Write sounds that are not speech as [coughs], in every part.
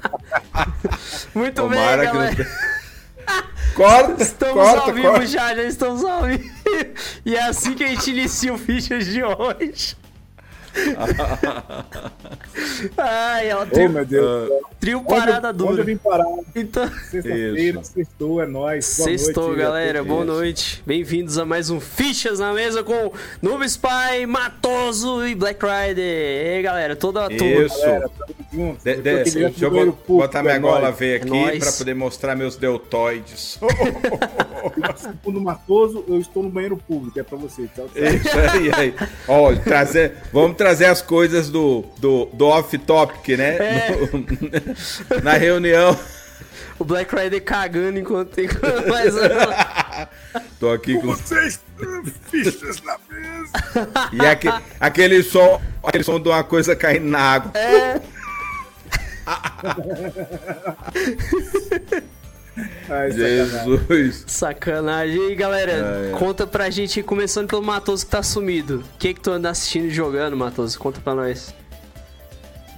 [laughs] Muito Tomara bem, que galera. tenha- [laughs] Corta, Estamos corta, ao vivo corta. já, já estamos ao vivo. [laughs] E é assim que a gente inicia o Fichas de hoje. Ai, Ô, trio, meu Deus. trio Onde- parada Onde eu dura. vim parar? Então, Sexta-feira, sextou, é nóis. Sextou, noite, galera. Boa noite. Bem-vindos a mais um Fichas na mesa com Noob Spy, Matoso e Black Rider. E aí, galera, toda a turma. Isso. Galera, De- Eu de- aqui deixa eu banheiro bot- público, botar minha é gola nóis. ver aqui nóis. pra poder mostrar meus deltoides. [laughs] [laughs] No Matoso, eu estou no banheiro público, é pra você. Tchau, tchau. Isso aí, aí. Ó, trazer, vamos trazer as coisas do, do, do off-topic, né? É. No- [laughs] na reunião. O Black Rider cagando enquanto enquanto mais Tô aqui com. Vocês, fichas na mesa. E aque, aquele som. Aquele som de uma coisa caindo na água. É, [laughs] Ai, sacanagem. Jesus. sacanagem. E aí, galera, É, é. conta pra gente, começando pelo Matoso que tá sumido. O que que tu anda assistindo e jogando, Matoso? Conta pra nós.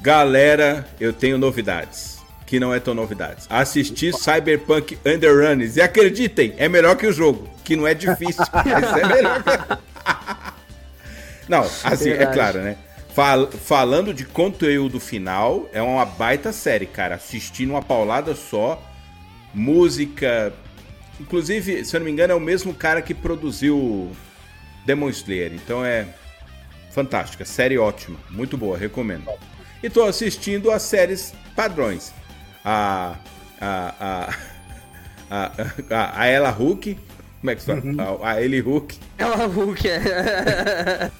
Galera, eu tenho novidades. Que não é tão novidades. Assisti Cyberpunk Underrunners. E acreditem, é melhor que o jogo. Que não é difícil. [laughs] mas é melhor que... [laughs] Não, assim, é Verdade. claro, né? Fal- falando de conteúdo final, é uma baita série, cara. Assistindo uma paulada só. Música. Inclusive, se eu não me engano, é o mesmo cara que produziu Demon Slayer. Então é fantástica, série ótima, muito boa, recomendo. E tô assistindo as séries padrões. A. A. A. A, a, a Ella Hook. Como é que se fala? A, a Ellie Hook. É o Hulk, é.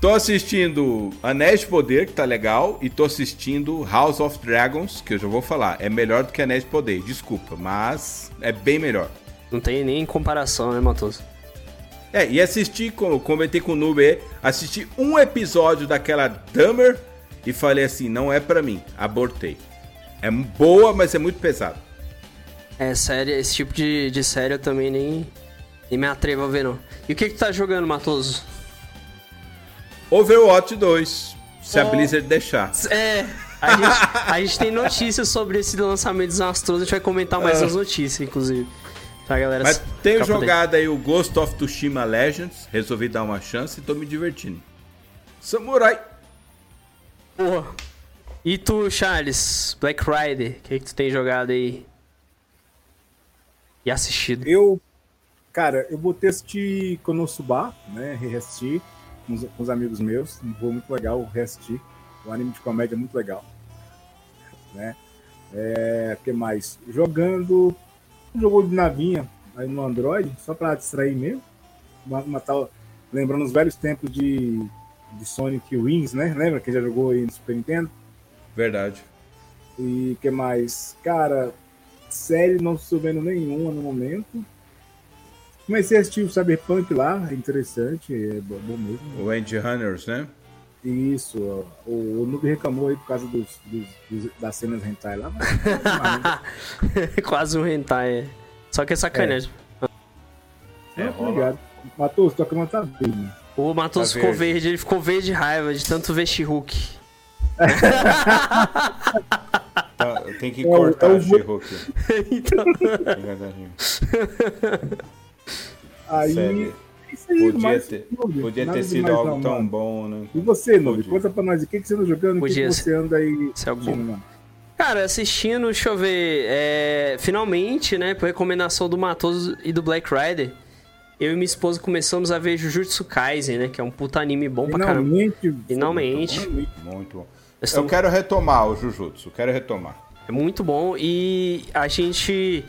Tô assistindo Anéis de Poder, que tá legal, e tô assistindo House of Dragons, que eu já vou falar. É melhor do que Anéis de Poder, desculpa, mas é bem melhor. Não tem nem comparação, né, Matoso? É, e assisti, como comentei com o Nube, assisti um episódio daquela Dummer e falei assim, não é pra mim, abortei. É boa, mas é muito pesado. É, série, esse tipo de, de série eu também nem, nem me atrevo a ver, não. E o que que tu tá jogando, Matoso? Overwatch 2, se a. Blizzard deixar. É, a gente, a gente tem notícias sobre esse lançamento desastroso, a gente vai comentar mais Ah. as notícias, inclusive. Pra galera Mas tenho jogado aí o Ghost of Tsushima Legends, resolvi dar uma chance e tô me divertindo. Samurai. Porra. E tu, Charles, Black Rider, o que que tu tem jogado aí? E assistido? Eu, cara, eu vou assistir Konosuba, né? Reassistir com os, com os amigos meus. Um voo muito legal, reassistir. Um anime de comédia muito legal. Né? É, que mais? Jogando um jogo de navinha aí no Android, só pra distrair mesmo. Uma, uma tal, lembrando os velhos tempos de, de Sonic Wings, né? Lembra que já jogou aí no Super Nintendo? Verdade. E que mais? Cara, série não estou vendo nenhuma no momento. Comecei a assistir o Cyberpunk lá, é interessante, é bo- bom mesmo. O Andy Hunters, né? Isso, ó, o, o Noob reclamou aí por causa dos, dos- dos- das cenas hentai lá. Mas, [laughs] Quase um hentai, é. Só que é sacanagem. É, rola. obrigado. Matou, tua cama tá bem, né? O Matoso Tá ficou verde. verde. ele ficou verde de raiva de tanto ver She-Hulk. Tá, Tem que É o- cortar é o o She-Hulk. [laughs] então, [laughs] Aí, Sério. aí, Podia ter, podia ter sido algo não, tão mano. bom, né? E você, Podia. conta pra nós, o que, que você anda jogando, o que, que você anda aí é bom. assistindo, mano? Cara, assistindo, deixa eu ver. é, finalmente, né, por recomendação do Matoso e do Black Rider, eu e minha esposa começamos a ver Jujutsu Kaisen, né? Que é um puta anime bom pra caramba. Finalmente. Finalmente. Muito bom. Eu quero retomar o Jujutsu, quero retomar. É muito bom e a gente,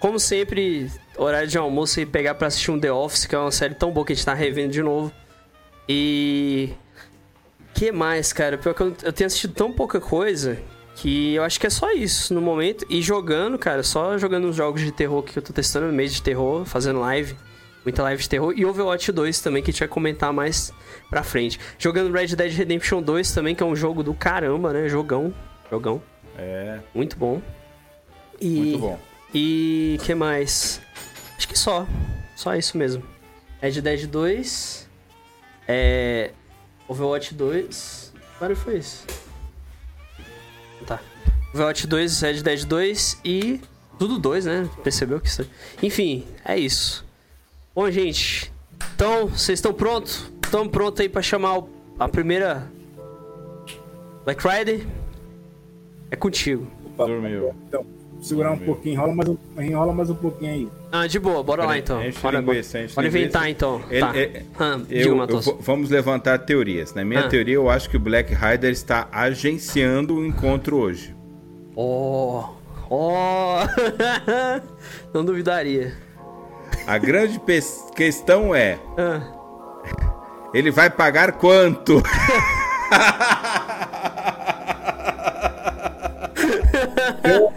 como sempre, horário de almoço e pegar pra assistir um The Office, que é uma série tão boa que a gente tá revendo de novo. E. que mais, cara? Pior que eu, eu tenho assistido tão pouca coisa que eu acho que é só isso no momento. E jogando, cara, só jogando uns jogos de terror que eu tô testando, mês de terror, fazendo live. Muita live de terror. E Overwatch 2 também, que a gente vai comentar mais pra frente. Jogando Red Dead Redemption 2 também, que é um jogo do caramba, né? Jogão. Jogão. É, Muito bom. E, muito bom. E que mais? Acho que só. Só isso mesmo. Red Dead 2. É. Overwatch 2. Que barulho foi isso? Tá. Overwatch 2, Red Dead 2 e tudo 2, né? Percebeu que isso... Enfim, é isso. Bom, gente, então, vocês estão prontos? Estão prontos aí pra chamar o- a primeira Black Friday? É contigo. Opa, Dormiu. Então, segurar um pouquinho, enrola mais um, enrola mais um pouquinho aí. Ah, de boa, bora lá então. Bora, linguiça, bora inventar então. Ele- tá. é- Ah, Eu, eu vamos levantar teorias. Na minha Ah. teoria, eu acho que o Black Rider está agenciando o encontro hoje. Oh, [laughs] oh. Não duvidaria. A grande questão é: Ah, ele vai pagar quanto? [laughs] [laughs]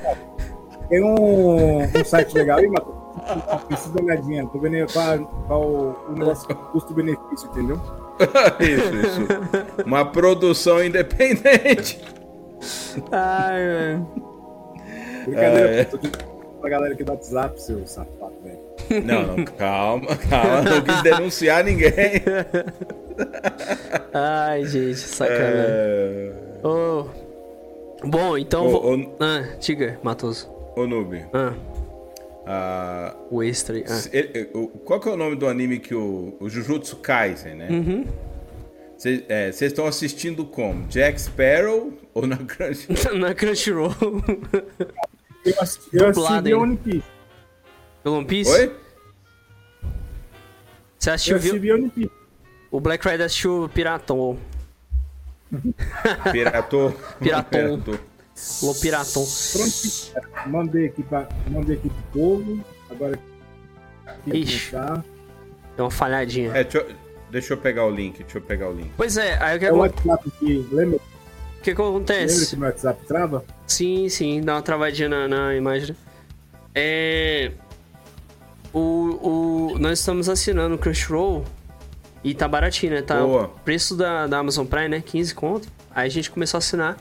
Tem um, um site legal aí, Matheus? Precisa dar uma olhadinha. Tô vendo aí qual, qual o negócio custo-benefício, entendeu? [laughs] isso, isso. Uma produção independente. Ai, velho. Brincadeira, É. Tô dizendo pra galera aqui do WhatsApp, seu safado, velho. Não, não, calma, calma. Não quis denunciar ninguém. Ai, gente, sacanagem. É... Oh. Bom, então Ô, vou. ô, Ah, diga, Matoso. Ô, Noob. Ah, ah, o extra. Ah. se- ele- o- qual que é o nome do anime que o, o Jujutsu Kaisen, né? Uhum. Vocês estão assistindo como? Jack Sparrow ou na Crunch? [laughs] Na Crunchyroll. Eu assisti, eu assisti? One Piece. Pelo One Piece? Oi? Você Eu assistiu viu? assisti One Piece. O Black Rider assistiu o Piraton. [laughs] Piratou? Piratom. Piratou. O Piraton. Pronto, mandei aqui, pra, mandei aqui pro povo. Agora aqui Ixi. Deu uma falhadinha. É, deixa eu, deixa eu pegar o link, deixa eu pegar o link. Pois é, aí o que, É o acon- WhatsApp aqui. Lembra, o que que lembra acontece? que meu WhatsApp trava? Sim, sim, dá uma travadinha na, na imagem. É. O, o, nós estamos assinando o Crunchyroll e tá baratinho, né? Tá Boa. o preço da, da Amazon Prime, né? 15 conto. Aí a gente começou a assinar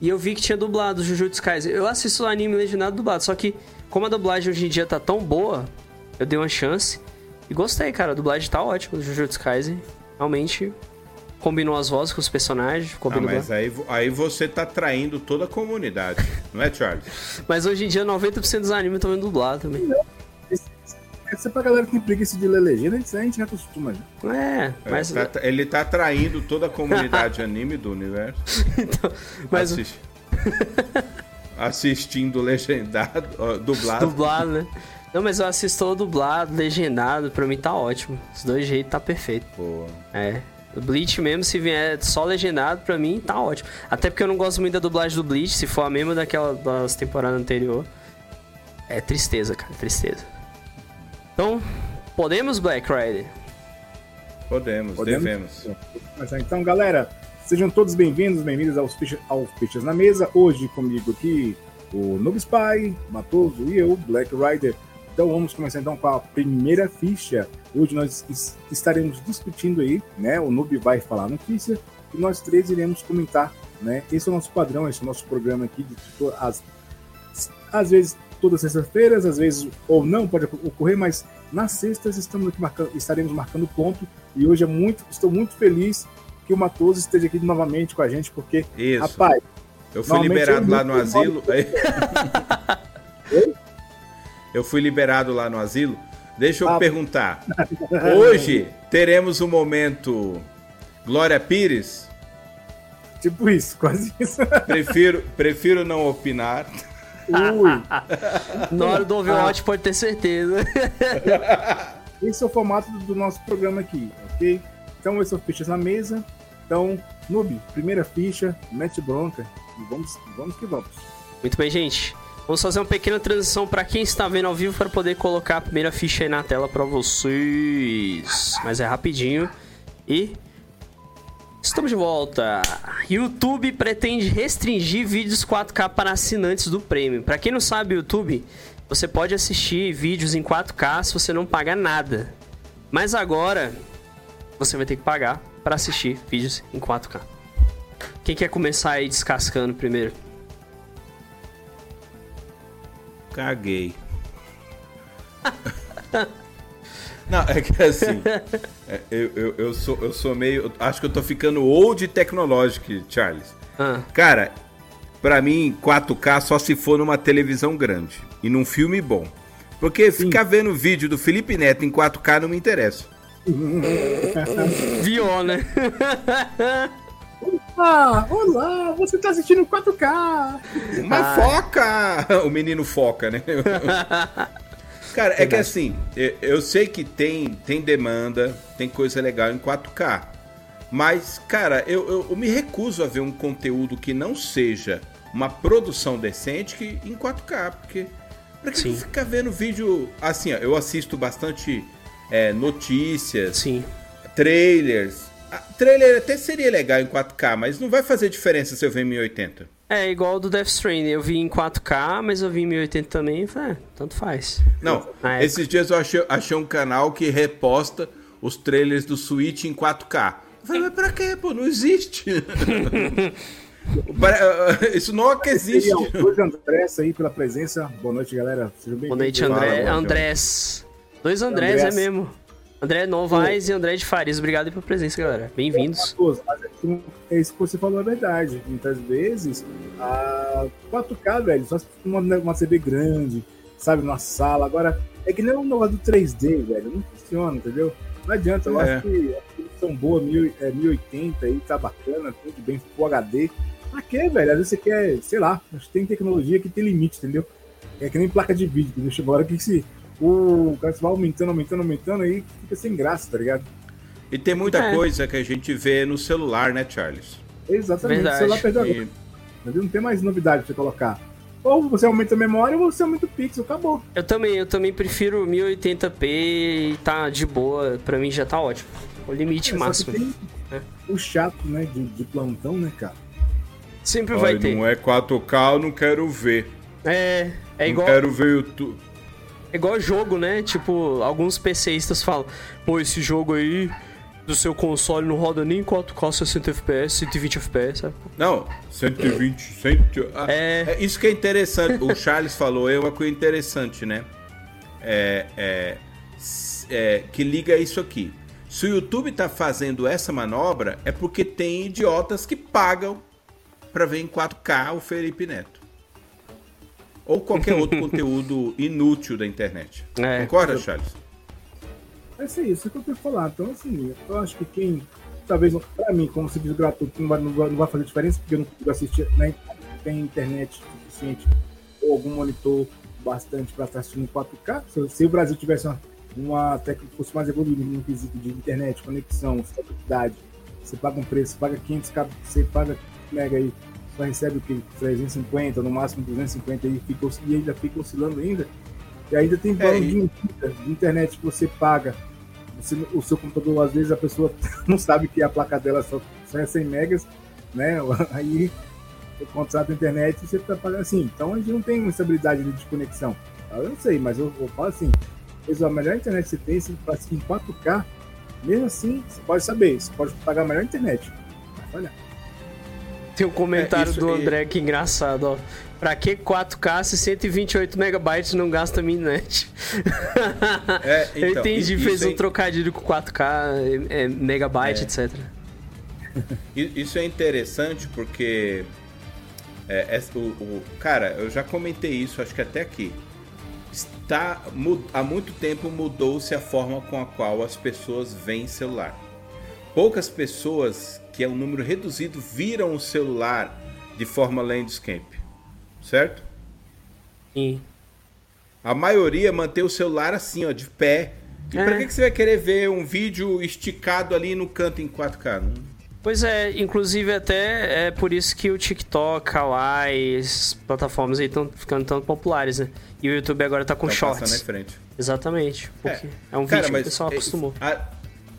e eu vi que tinha dublado Jujutsu Kaisen. Eu assisto o anime legendado dublado, só que como a dublagem hoje em dia tá tão boa, eu dei uma chance e gostei, cara. A dublagem tá ótima do Jujutsu Kaisen. Realmente combinou as vozes com os personagens, Ah, combinou mas aí, aí você tá traindo toda a comunidade, não é, Charles? [laughs] Mas hoje em dia 90% dos animes estão vendo dublado também. É pra galera que tem preguiça de ler legenda, isso aí a gente já acostuma. Já. É, mas, Tá- tá- ele tá traindo toda a comunidade [laughs] anime do universo. então, mas Assis- [laughs] Assistindo legendado, ó, dublado. dublado, né? Não, mas eu assisto o dublado, legendado, pra mim tá ótimo. Os dois jeitos tá perfeito. Pô, É. O Bleach mesmo, se vier só legendado, pra mim tá ótimo. Até porque eu não gosto muito da dublagem do Bleach, se for a mesma daquela das temporadas anterior. É tristeza, cara, tristeza. Então, podemos, Black Rider? podemos, Podemos? devemos. Mas, então, galera, sejam todos bem-vindos, bem-vindos aos Fichas, aos na Mesa. Hoje comigo aqui o Noob Spy, Matoso e eu, Black Rider. Então vamos começar então com a primeira ficha. Hoje nós es- estaremos discutindo aí, né? O Noob vai falar a notícia e nós três iremos comentar, né? Esse é o nosso padrão, esse é o nosso programa aqui de as, às vezes todas as sextas-feiras, às vezes ou não pode ocorrer, mas nas sextas estamos aqui marcando, estaremos marcando ponto e hoje é muito, estou muito feliz que o Matoso esteja aqui novamente com a gente, porque, Isso. rapaz, Eu fui liberado eu lá no asilo. [laughs] Eu fui liberado lá no asilo. Deixa eu Ah. perguntar. [laughs] Hoje teremos o momento Glória Pires? tipo isso, quase isso. Prefiro, prefiro não opinar. [laughs] Ui, Na hora do Overwatch pode ter certeza. [laughs] esse é o formato do, nosso programa aqui, ok? Então, esses são fichas na mesa. Então, Noob, primeira ficha, mete bronca e vamos, vamos que vamos. Muito bem, gente. Vamos fazer uma pequena transição para quem está vendo ao vivo para poder colocar a primeira ficha aí na tela para vocês. Mas é rapidinho. E estamos de volta. YouTube pretende restringir vídeos 4K para assinantes do Premium. Para quem não sabe, YouTube, você pode assistir vídeos em 4K se você não paga nada. Mas agora você vai ter que pagar para assistir vídeos em 4K. Quem quer começar aí descascando primeiro? Caguei. [laughs] Não, é que assim. [laughs] é, eu, eu, eu, sou, eu sou meio. Acho que eu tô ficando old tecnológico, Charles. Ah. Cara, pra mim, 4K só se for numa televisão grande e num filme bom. Porque ficar vendo vídeo do Felipe Neto em 4K não me interessa. [laughs] Viu, né? [laughs] Ah, olá, você tá assistindo 4K. Uma Ah. foca! O menino foca, né? Cara, é que assim, eu- sei que tem, tem demanda, tem coisa legal em 4K. Mas, cara, eu, eu- eu me recuso a ver um conteúdo que não seja uma produção decente que, em 4K. Porque pra que Sim. ficar vendo vídeo. Assim, ó, eu assisto bastante é, notícias, Sim. trailers. Ah, trailer até seria legal em 4K, mas não vai fazer diferença se eu ver em 1080. É igual o do Death Stranding. Eu vi em 4K, mas eu vi em 1080 também. e Falei, é, tanto faz. Não, Na época. esses dias eu achei, achei um canal que reposta os trailers do Switch em 4K. Eu falei, mas pra quê, pô? Não existe. [laughs] [laughs] Isso não é que existe. Dois Andrés aí pela presença. Boa noite, galera. Sejam bem-vindos. Boa noite, André. Andrés. Dois Andrés, Andrés. é mesmo. André Novaes e André de Farias. Obrigado pela presença, galera. Bem-vindos. É é isso que você falou é verdade. Muitas vezes, a 4K, velho, só se for uma, uma TV grande, sabe, numa sala. Agora, é que nem o negócio do 3D, velho. Não funciona, entendeu? Não adianta. Eu É. acho que a produção boa, mil- é, 1080 aí, tá bacana, tudo bem, Full HD. Pra quê, velho? Às vezes você quer, sei lá, acho que tem tecnologia que tem limite, entendeu? É que nem placa de vídeo, entendeu? Chegou a hora que se o cara vai aumentando, aumentando, aumentando, aí fica sem graça, tá ligado? E tem muita É. coisa que a gente vê no celular, né, Charles? Exatamente. Verdade. O celular perdeu a E- Entendeu? Não tem mais novidade pra você colocar. Ou você aumenta a memória ou você aumenta o pixel, acabou. Eu também, eu também prefiro 1080p e tá de boa. Pra mim já tá ótimo. O limite É, máximo. tem É. o chato, né, de, de plantão, né, cara? Sempre vai Ai, ter. não é 4K, eu não quero ver. É, é igual, Não quero ver YouTube. É igual jogo, né? Tipo, alguns PCistas falam: pô, esse jogo aí do seu console não roda nem 4K 60 FPS, 120 FPS, sabe? Não, 120, 100. Ah, É. é isso que é interessante. O Charles [laughs] falou, é uma coisa interessante, né? É, é, é, que liga isso aqui. Se o YouTube tá fazendo essa manobra, é porque tem idiotas que pagam pra ver em 4K o Felipe Neto. Ou qualquer outro conteúdo [laughs] inútil da internet. É. Concorda, Charles? É isso aí, isso que eu tenho que falar. Então, assim, eu acho que quem, talvez, pra mim, como serviço gratuito, não vai, não vai, não vai fazer diferença, porque eu não consigo assistir, né, não tem internet suficiente ou algum monitor bastante para estar assistindo em 4K. Se, se o Brasil tivesse uma, uma técnica que fosse mais evoluída no quesito de internet, conexão, estabilidade, você paga um preço, você paga 500 cab- você paga mega aí, só recebe o que? 350, no máximo 250 aí, fica, e ainda fica oscilando ainda. E ainda tem plano e- de, de internet que você paga. Você- o seu computador, às vezes, a pessoa [laughs] não sabe que a placa dela só, só é 100 megas, né? [laughs] Aí o contrato internet você tá pagando assim. Então a gente não tem uma estabilidade de conexão. Eu não sei, mas eu, eu falo assim: a melhor internet que você tem, você em 4K, mesmo assim, você pode saber, você pode pagar a melhor internet. Vai falhar. Tem um comentário É, isso do André que engraçado, ó. Pra que 4K se 128 megabytes não gasta minha net? [laughs] É, Eu então, entendi, isso fez é- um trocadilho com 4K, é, é, megabyte, É. etc. Isso é interessante porque é, é, o, o- cara, eu já comentei isso, acho que até aqui. Está há muito tempo mudou-se a forma com a qual as pessoas veem celular. Poucas pessoas, que é um número reduzido, viram o celular de forma landscape, certo? Sim. A maioria mantém o celular assim, ó, de pé. E É. pra que, que você vai querer ver um vídeo esticado ali no canto em 4K? Não- Pois é, inclusive até é por isso que o TikTok, Kawaii, essas plataformas aí estão ficando tão populares, né? E o YouTube agora tá com tá shorts. em frente. Exatamente, porque é, um Cara, vídeo que o pessoal é- acostumou. a-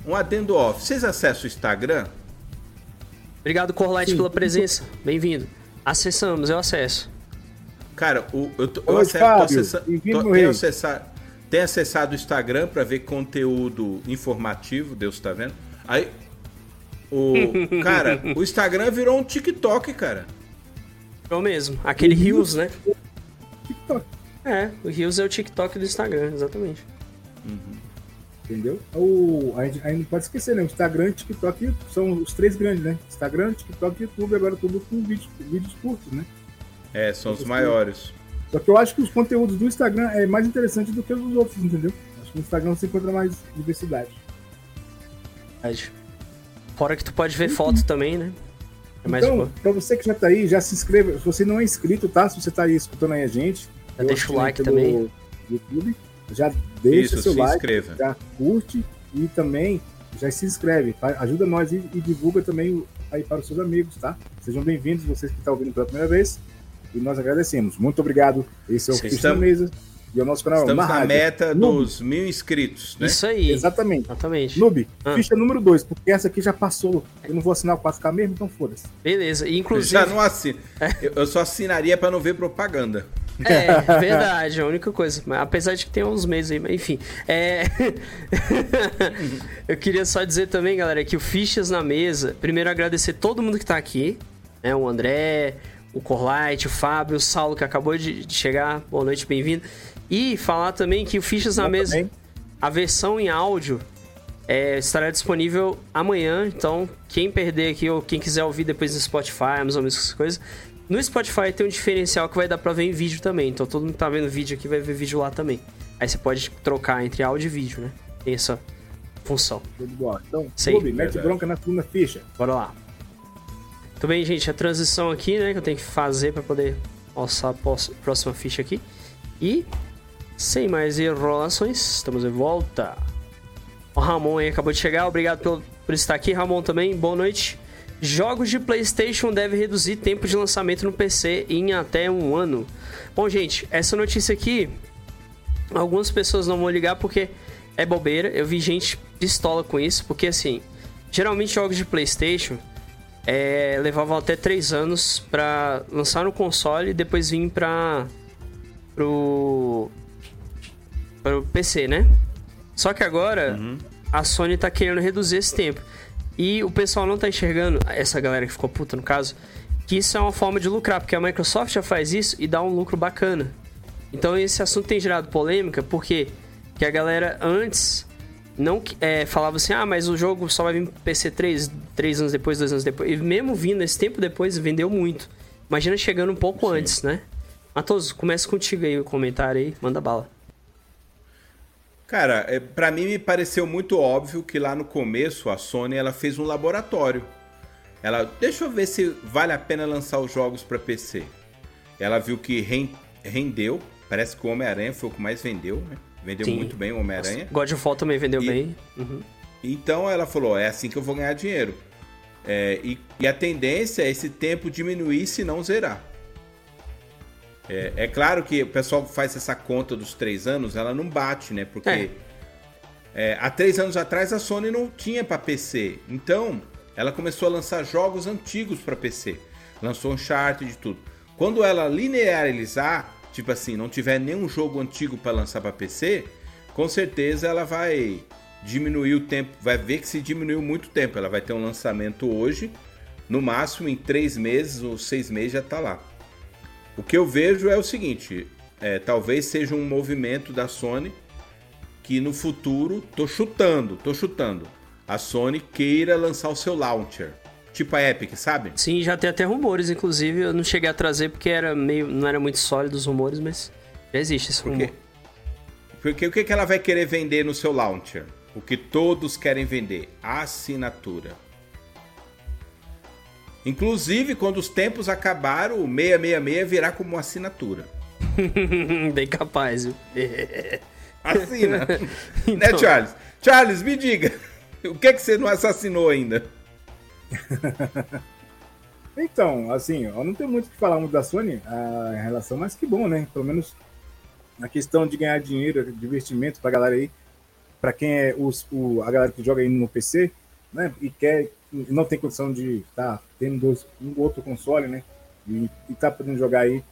um adendo off. Vocês acessam o Instagram? Obrigado, Corlight, pela presença. Bem-vindo. Acessamos, eu acesso. Cara, o, eu, tô, eu Oi, acesso, tô Fábio. acessa- Bem-vindo, tô- tenho, rei. acessado, tenho acessado o Instagram pra ver conteúdo informativo, Deus tá vendo. Aí, o [laughs] cara, o Instagram virou um TikTok, cara. Eu mesmo. Aquele Uhum. Reels, né? TikTok, É, o Reels é o TikTok do Instagram, exatamente. Entendeu? O, a, gente, a gente não pode esquecer, né? O Instagram e o TikTok são os três grandes, né? Instagram, TikTok e YouTube, agora tudo com vídeos, vídeos curtos, né? É, são os maiores. Só que eu acho que os conteúdos do Instagram é mais interessante do que os dos outros, entendeu? Acho que no Instagram você encontra mais diversidade. Fora que tu pode ver foto também, né? É mais então, pra você que já tá aí, já se inscreva. Se você não é inscrito, tá? Se você tá aí escutando aí a gente. Já deixa o like também. YouTube, já deixa Isso, seu like, inscreva. já curte e também já se inscreve. Tá? Ajuda nós e, e, divulga também aí para os seus amigos, tá? Sejam bem-vindos, vocês que estão ouvindo pela primeira vez. E nós agradecemos. Muito obrigado. Esse é o Cristian Mesa. E o nosso canal Estamos na, na meta Noob. dos mil inscritos, né? Isso aí. Exatamente. Exatamente. Noob, ah. ficha número 2, porque essa aqui já passou. Eu não vou assinar o 4K mesmo, então foda-se. Beleza. Inclusive... Já não assino. [laughs] Eu só assinaria para não ver propaganda. É, verdade, a única coisa. Apesar de que tem uns meses aí, mas enfim. É... [laughs] eu queria só dizer também, galera, que o Fichas na mesa. Primeiro agradecer todo mundo que tá aqui. Né? O André, o Corlight, o Fábio, o Saulo que acabou de chegar. Boa noite, bem-vindo. E falar também que o Fichas na Mesa, também. a versão em áudio é, estará disponível amanhã. Então, quem perder aqui ou quem quiser ouvir depois no Spotify, Amazon, essas coisas. No Spotify tem um diferencial que vai dar pra ver em vídeo também. Então, todo mundo que tá vendo vídeo aqui vai ver vídeo lá também. Aí você pode trocar entre áudio e vídeo, né? Tem essa função. Então, Clube, mete bronca na segunda ficha. Bora lá. Tudo bem, gente. A transição aqui, né? Que eu tenho que fazer para poder alçar a próxima ficha aqui. E, sem mais enrolações, estamos de volta. O Ramon aí acabou de chegar. Obrigado por, por estar aqui, Ramon, também. Boa noite. Jogos de PlayStation devem reduzir tempo de lançamento no PC em até um ano. Bom, gente, essa notícia aqui, algumas pessoas não vão ligar porque é bobeira. Eu vi gente pistola com isso, porque assim, geralmente jogos de PlayStation é, levavam até 3 anos para lançar no console e depois vir para pro pro PC, né? Só que agora uhum. a Sony tá querendo reduzir esse tempo. E o pessoal não tá enxergando, essa galera que ficou puta no caso, que isso é uma forma de lucrar, porque a Microsoft já faz isso e dá um lucro bacana. Então esse assunto tem gerado polêmica, porque que a galera antes não é, falava assim, ah, mas o jogo só vai vir pro PC 3, 3 anos depois, 2 anos depois. E mesmo vindo esse tempo depois, vendeu muito. Imagina chegando um pouco Sim. antes, né? Matos, começa contigo aí o comentário aí, manda bala. Cara, é, para mim me pareceu muito óbvio que lá no começo a Sony ela fez um laboratório. Ela, deixa eu ver se vale a pena lançar os jogos para PC. Ela viu que rendeu, parece que o Homem-Aranha foi o que mais vendeu, né? Vendeu Sim. muito bem o Homem-Aranha. God of War também vendeu e, bem. Uhum. Então ela falou: é assim que eu vou ganhar dinheiro. É, e, e, a tendência é esse tempo diminuir se não zerar. É, é, claro que o pessoal faz essa conta dos três anos, ela não bate, né? Porque é. É, há três anos atrás a Sony não tinha para PC. Então ela começou a lançar jogos antigos para PC. Lançou Uncharted e tudo. Quando ela linearizar tipo assim, não tiver nenhum jogo antigo para lançar para PC, com certeza ela vai diminuir o tempo, vai ver que se diminuiu muito tempo. Ela vai ter um lançamento hoje, no máximo em três meses ou seis meses já está lá. O que eu vejo é o seguinte: é, talvez seja um movimento da Sony que no futuro, tô chutando, tô chutando, a Sony queira lançar o seu launcher tipo a Epic, sabe? Sim, já tem até rumores, inclusive. Eu não cheguei a trazer porque era meio, não era muito sólido os rumores, mas já existe esse rumor. Porque o que, que ela vai querer vender no seu launcher? O que todos querem vender: assinatura. Inclusive, quando os tempos acabaram, o 666 virá como assinatura. [laughs] Bem capaz, viu? [laughs] Assina. [laughs] Né, então... Né, Charles? Charles, me diga. O que, que você não assassinou ainda? então, assim, eu não tenho muito o que falar muito da Sony a, em relação, mas que bom, né? Pelo menos na questão de ganhar dinheiro, divertimento pra galera aí, pra quem é os, o, a galera que joga aí no PC, né? E quer, não tem condição de estar tá, tendo dois, um outro console, né? E, e tá podendo jogar aí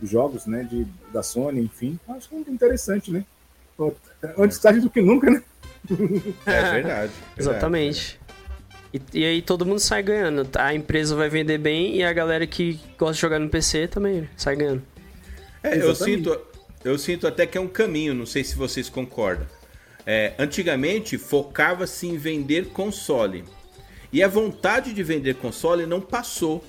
os jogos, né? De, da Sony, enfim. Acho que é interessante, né? Antes tarde do que nunca, né? É verdade. verdade [laughs] Exatamente. E, e, aí todo mundo sai ganhando. A empresa vai vender bem e a galera que gosta de jogar no PC também sai ganhando. É, eu sinto, eu sinto até que é um caminho, não sei se vocês concordam. É, antigamente focava-se em vender console. E a vontade de vender console não passou.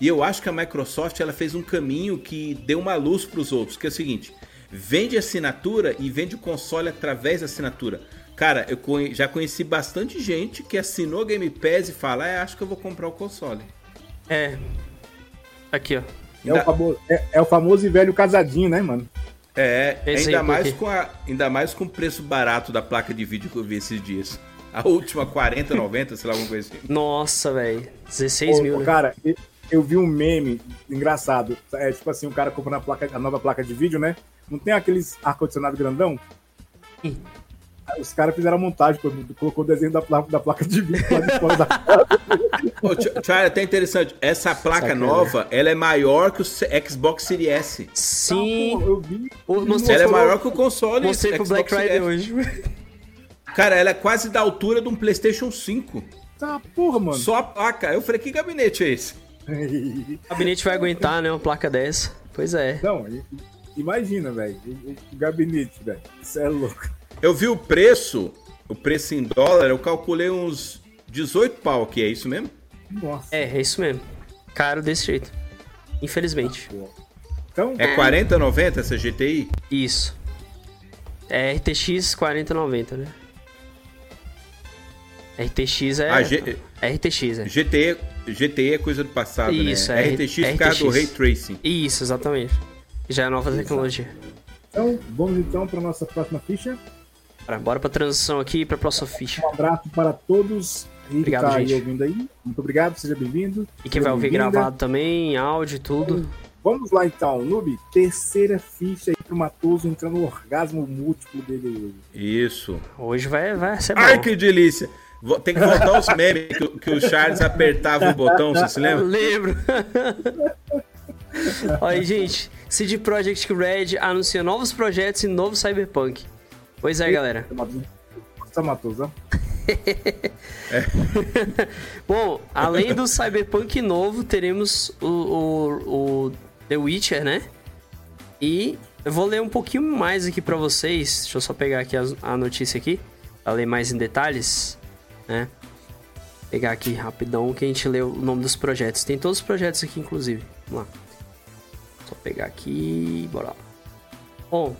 E eu acho que a Microsoft ela fez um caminho que deu uma luz para os outros, que é o seguinte: vende assinatura e vende o console através da assinatura. Cara, eu já conheci bastante gente que assinou Game Pass e fala, é, acho que eu vou comprar o console. É. Aqui, ó. É, o famoso, é, é, o famoso e velho casadinho, né, mano? É, ainda mais, com a, ainda mais com o preço barato da placa de vídeo que eu vi esses dias. [laughs] A última 40, 90, sei lá, alguma coisa assim. Nossa, velho. 16 Ô, mil. Né? Cara, eu vi um meme engraçado. É tipo assim, o cara comprando a, placa, a nova placa de vídeo, né? Não tem aqueles ar-condicionado grandão? Sim. Os caras fizeram a montagem, colocou o desenho da placa, da placa de vídeo lá de fora da [laughs] até interessante. Essa placa Sacana. nova, ela é maior que o Xbox Series S. Sim. Ah, eu vi. ela é maior que o console. Mostrei pro Black Friday hoje. Cara, ela é quase da altura de um PlayStation 5. Tá, porra, mano. Só a placa. Eu falei, que gabinete é esse? [laughs] o gabinete vai aguentar, né? Uma placa dessa. Pois é. Não, imagina, velho. O gabinete, velho. Isso é louco. Eu vi o preço, o preço em dólar, eu calculei uns 18 pau aqui, é isso mesmo? Nossa. É, é isso mesmo. Caro desse jeito. Infelizmente. Então, é 40,90 essa GTI? Isso. É RTX 4090, né? RTX é. Ah, G... RTX, é. GTI, GTI é coisa do passado, Isso, né? É RTX, RTX. por causa do Ray Tracing. Isso, exatamente. Já é nova tecnologia. Então, vamos então para nossa próxima ficha. Bora para transição aqui para a próxima ficha. Um abraço para todos obrigado, tá gente. ouvindo aí. Muito obrigado, seja bem-vindo. E quem vai ouvir gravado também, áudio e tudo. Vamos lá então, Noob. Terceira ficha aí pro Matoso entrando no orgasmo múltiplo dele hoje. Isso. Hoje vai, vai ser bom. Ai, que delícia! Tem que voltar os memes que, que o Charles apertava o botão, você se lembra? Eu lembro. [laughs] Olha aí, gente. CD Projekt Red anuncia novos projetos e novo Cyberpunk. Pois é, galera. Tá Matoso, é. Bom, além do Cyberpunk novo, teremos o, o, o, The Witcher, né? E eu vou ler um pouquinho mais aqui para vocês. Deixa eu só pegar aqui a, a notícia aqui, pra ler mais em detalhes, né? Pegar aqui rapidão que a gente lê o nome dos projetos. Tem todos os projetos aqui, inclusive. Vamos lá. Só pegar aqui. Bora lá. Bom,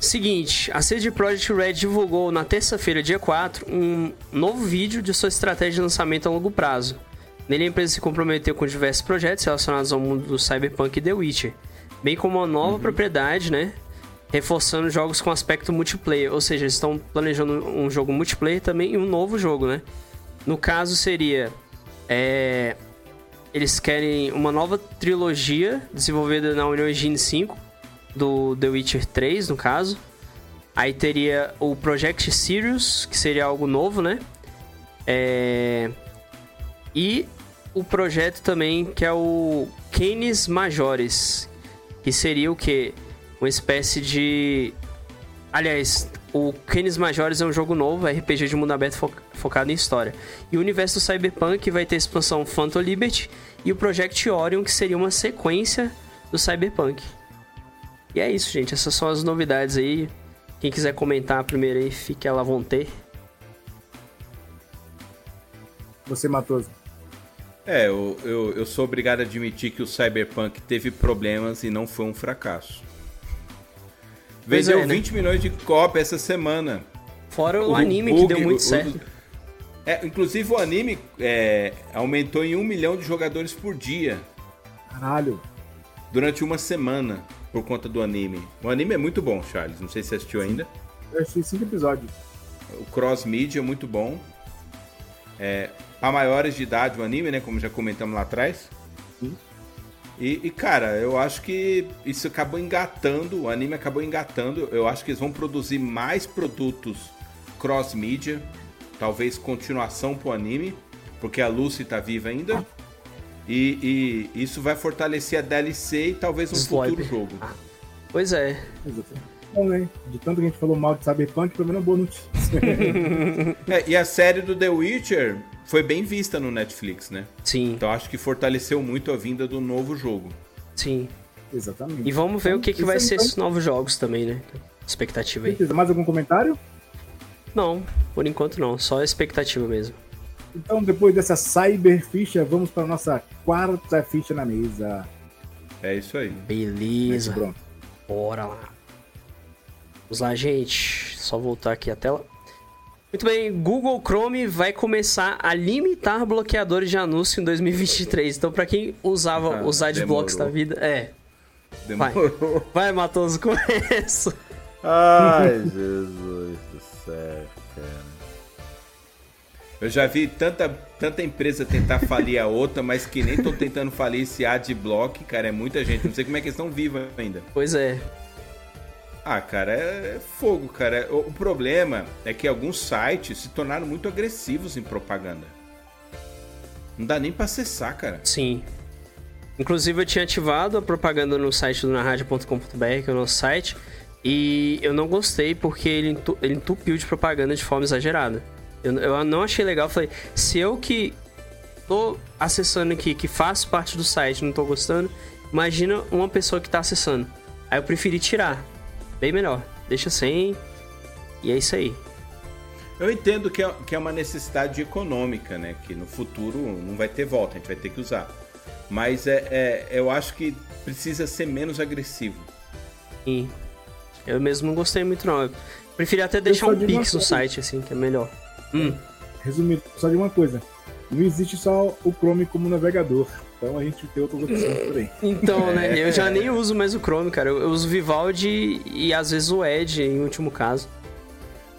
Seguinte, a CD Projekt Red divulgou na terça-feira, dia 4, um novo vídeo de sua estratégia de lançamento a longo prazo. Nele, a empresa se comprometeu com diversos projetos relacionados ao mundo do Cyberpunk e The Witcher, bem como uma nova uhum. propriedade, né? Reforçando jogos com aspecto multiplayer, ou seja, eles estão planejando um jogo multiplayer também e um novo jogo, né? No caso, seria. É, eles querem uma nova trilogia desenvolvida na Unreal Engine 5 do The Witcher 3, no caso. Aí teria o Project Sirius, que seria algo novo, né? É... E o projeto também que é o Canis Majores, que seria o que? Uma espécie de. Aliás, o Canis Majores é um jogo novo, RPG de mundo aberto fo focado em história. E o universo do Cyberpunk vai ter a expansão Phantom Liberty e o Project Orion, que seria uma sequência do Cyberpunk. E é isso, gente. Essas são as novidades aí. Quem quiser comentar primeiro aí, fique à vontade. Você, Matoso. É, eu, eu, eu, sou obrigado a admitir que o Cyberpunk teve problemas e não foi um fracasso. Vendeu é, né? 20 milhões de cópias essa semana. Fora o, o anime bug, que deu muito o, certo. É, inclusive o anime é, aumentou em um milhão de jogadores por dia. Caralho. Durante uma semana por conta do anime. O anime é muito bom, Charles. Não sei se você assistiu ainda. Eu assisti cinco episódios. O cross media é muito bom. É, para maiores de idade o anime, né? Como já comentamos lá atrás. E, e, cara, eu acho que isso acabou engatando, o anime acabou engatando. Eu acho que eles vão produzir mais produtos cross-mídia, talvez continuação pro anime, porque a Lucy tá viva ainda. Ah. E, e, isso vai fortalecer a DLC e talvez um Swipe. futuro jogo. Pois é. Bom, né? De tanto que a gente falou mal de Cyberpunk, pelo menos é uma boa notícia. [laughs] é, e a série do The Witcher foi bem vista no Netflix, né? Sim. Então acho que fortaleceu muito a vinda do novo jogo. Sim. Exatamente. E vamos ver então, o que, que vai ser então... esses novos jogos também, né? Expectativa aí. Mais algum comentário? Não, por enquanto não. Só a expectativa mesmo. Então, depois dessa cyber ficha, vamos para nossa quarta ficha na mesa. É isso aí. Beleza. Pronto. Bora lá. Vamos lá, gente. Só voltar aqui a tela. Muito bem, Google Chrome vai começar a limitar bloqueadores de anúncio em 2023. Então, para quem usava Ah, os adblocks da demorou. vida, é. Vai, Demorou. vai Matoso, [laughs] começa. Ai, Jesus do céu, cara. Eu já vi tanta, tanta empresa tentar falir a outra, mas que nem tô tentando falir esse adblock, cara. É muita gente. Não sei como é que eles estão vivos ainda. Pois é. Ah, cara, é, é fogo, cara. O, o problema é que alguns sites se tornaram muito agressivos em propaganda. Não dá nem pra acessar, cara. Sim. Inclusive, eu tinha ativado a propaganda no site do narradio.com.br, que é o nosso site, e eu não gostei porque ele entupiu de propaganda de forma exagerada. Eu, eu não achei legal. Falei, se eu que tô acessando aqui, que faço parte do site, não tô gostando, imagina uma pessoa que tá acessando. Aí eu preferi tirar. Bem melhor. Deixa sem. E é isso aí. Eu entendo que é, que é uma necessidade econômica, né? Que no futuro não vai ter volta, a gente vai ter que usar. Mas é, é- eu acho que precisa ser menos agressivo. E eu mesmo não gostei muito, não. Eu preferi até deixar um uma pix no site, assim, que é melhor. Hum. Resumindo, só de uma coisa. Não existe só o Chrome como navegador. Então a gente tem outras opções por aí. Então, né? [laughs] Eu já nem uso mais o Chrome, cara. Eu, eu uso o Vivaldi e às vezes o Edge, em último caso.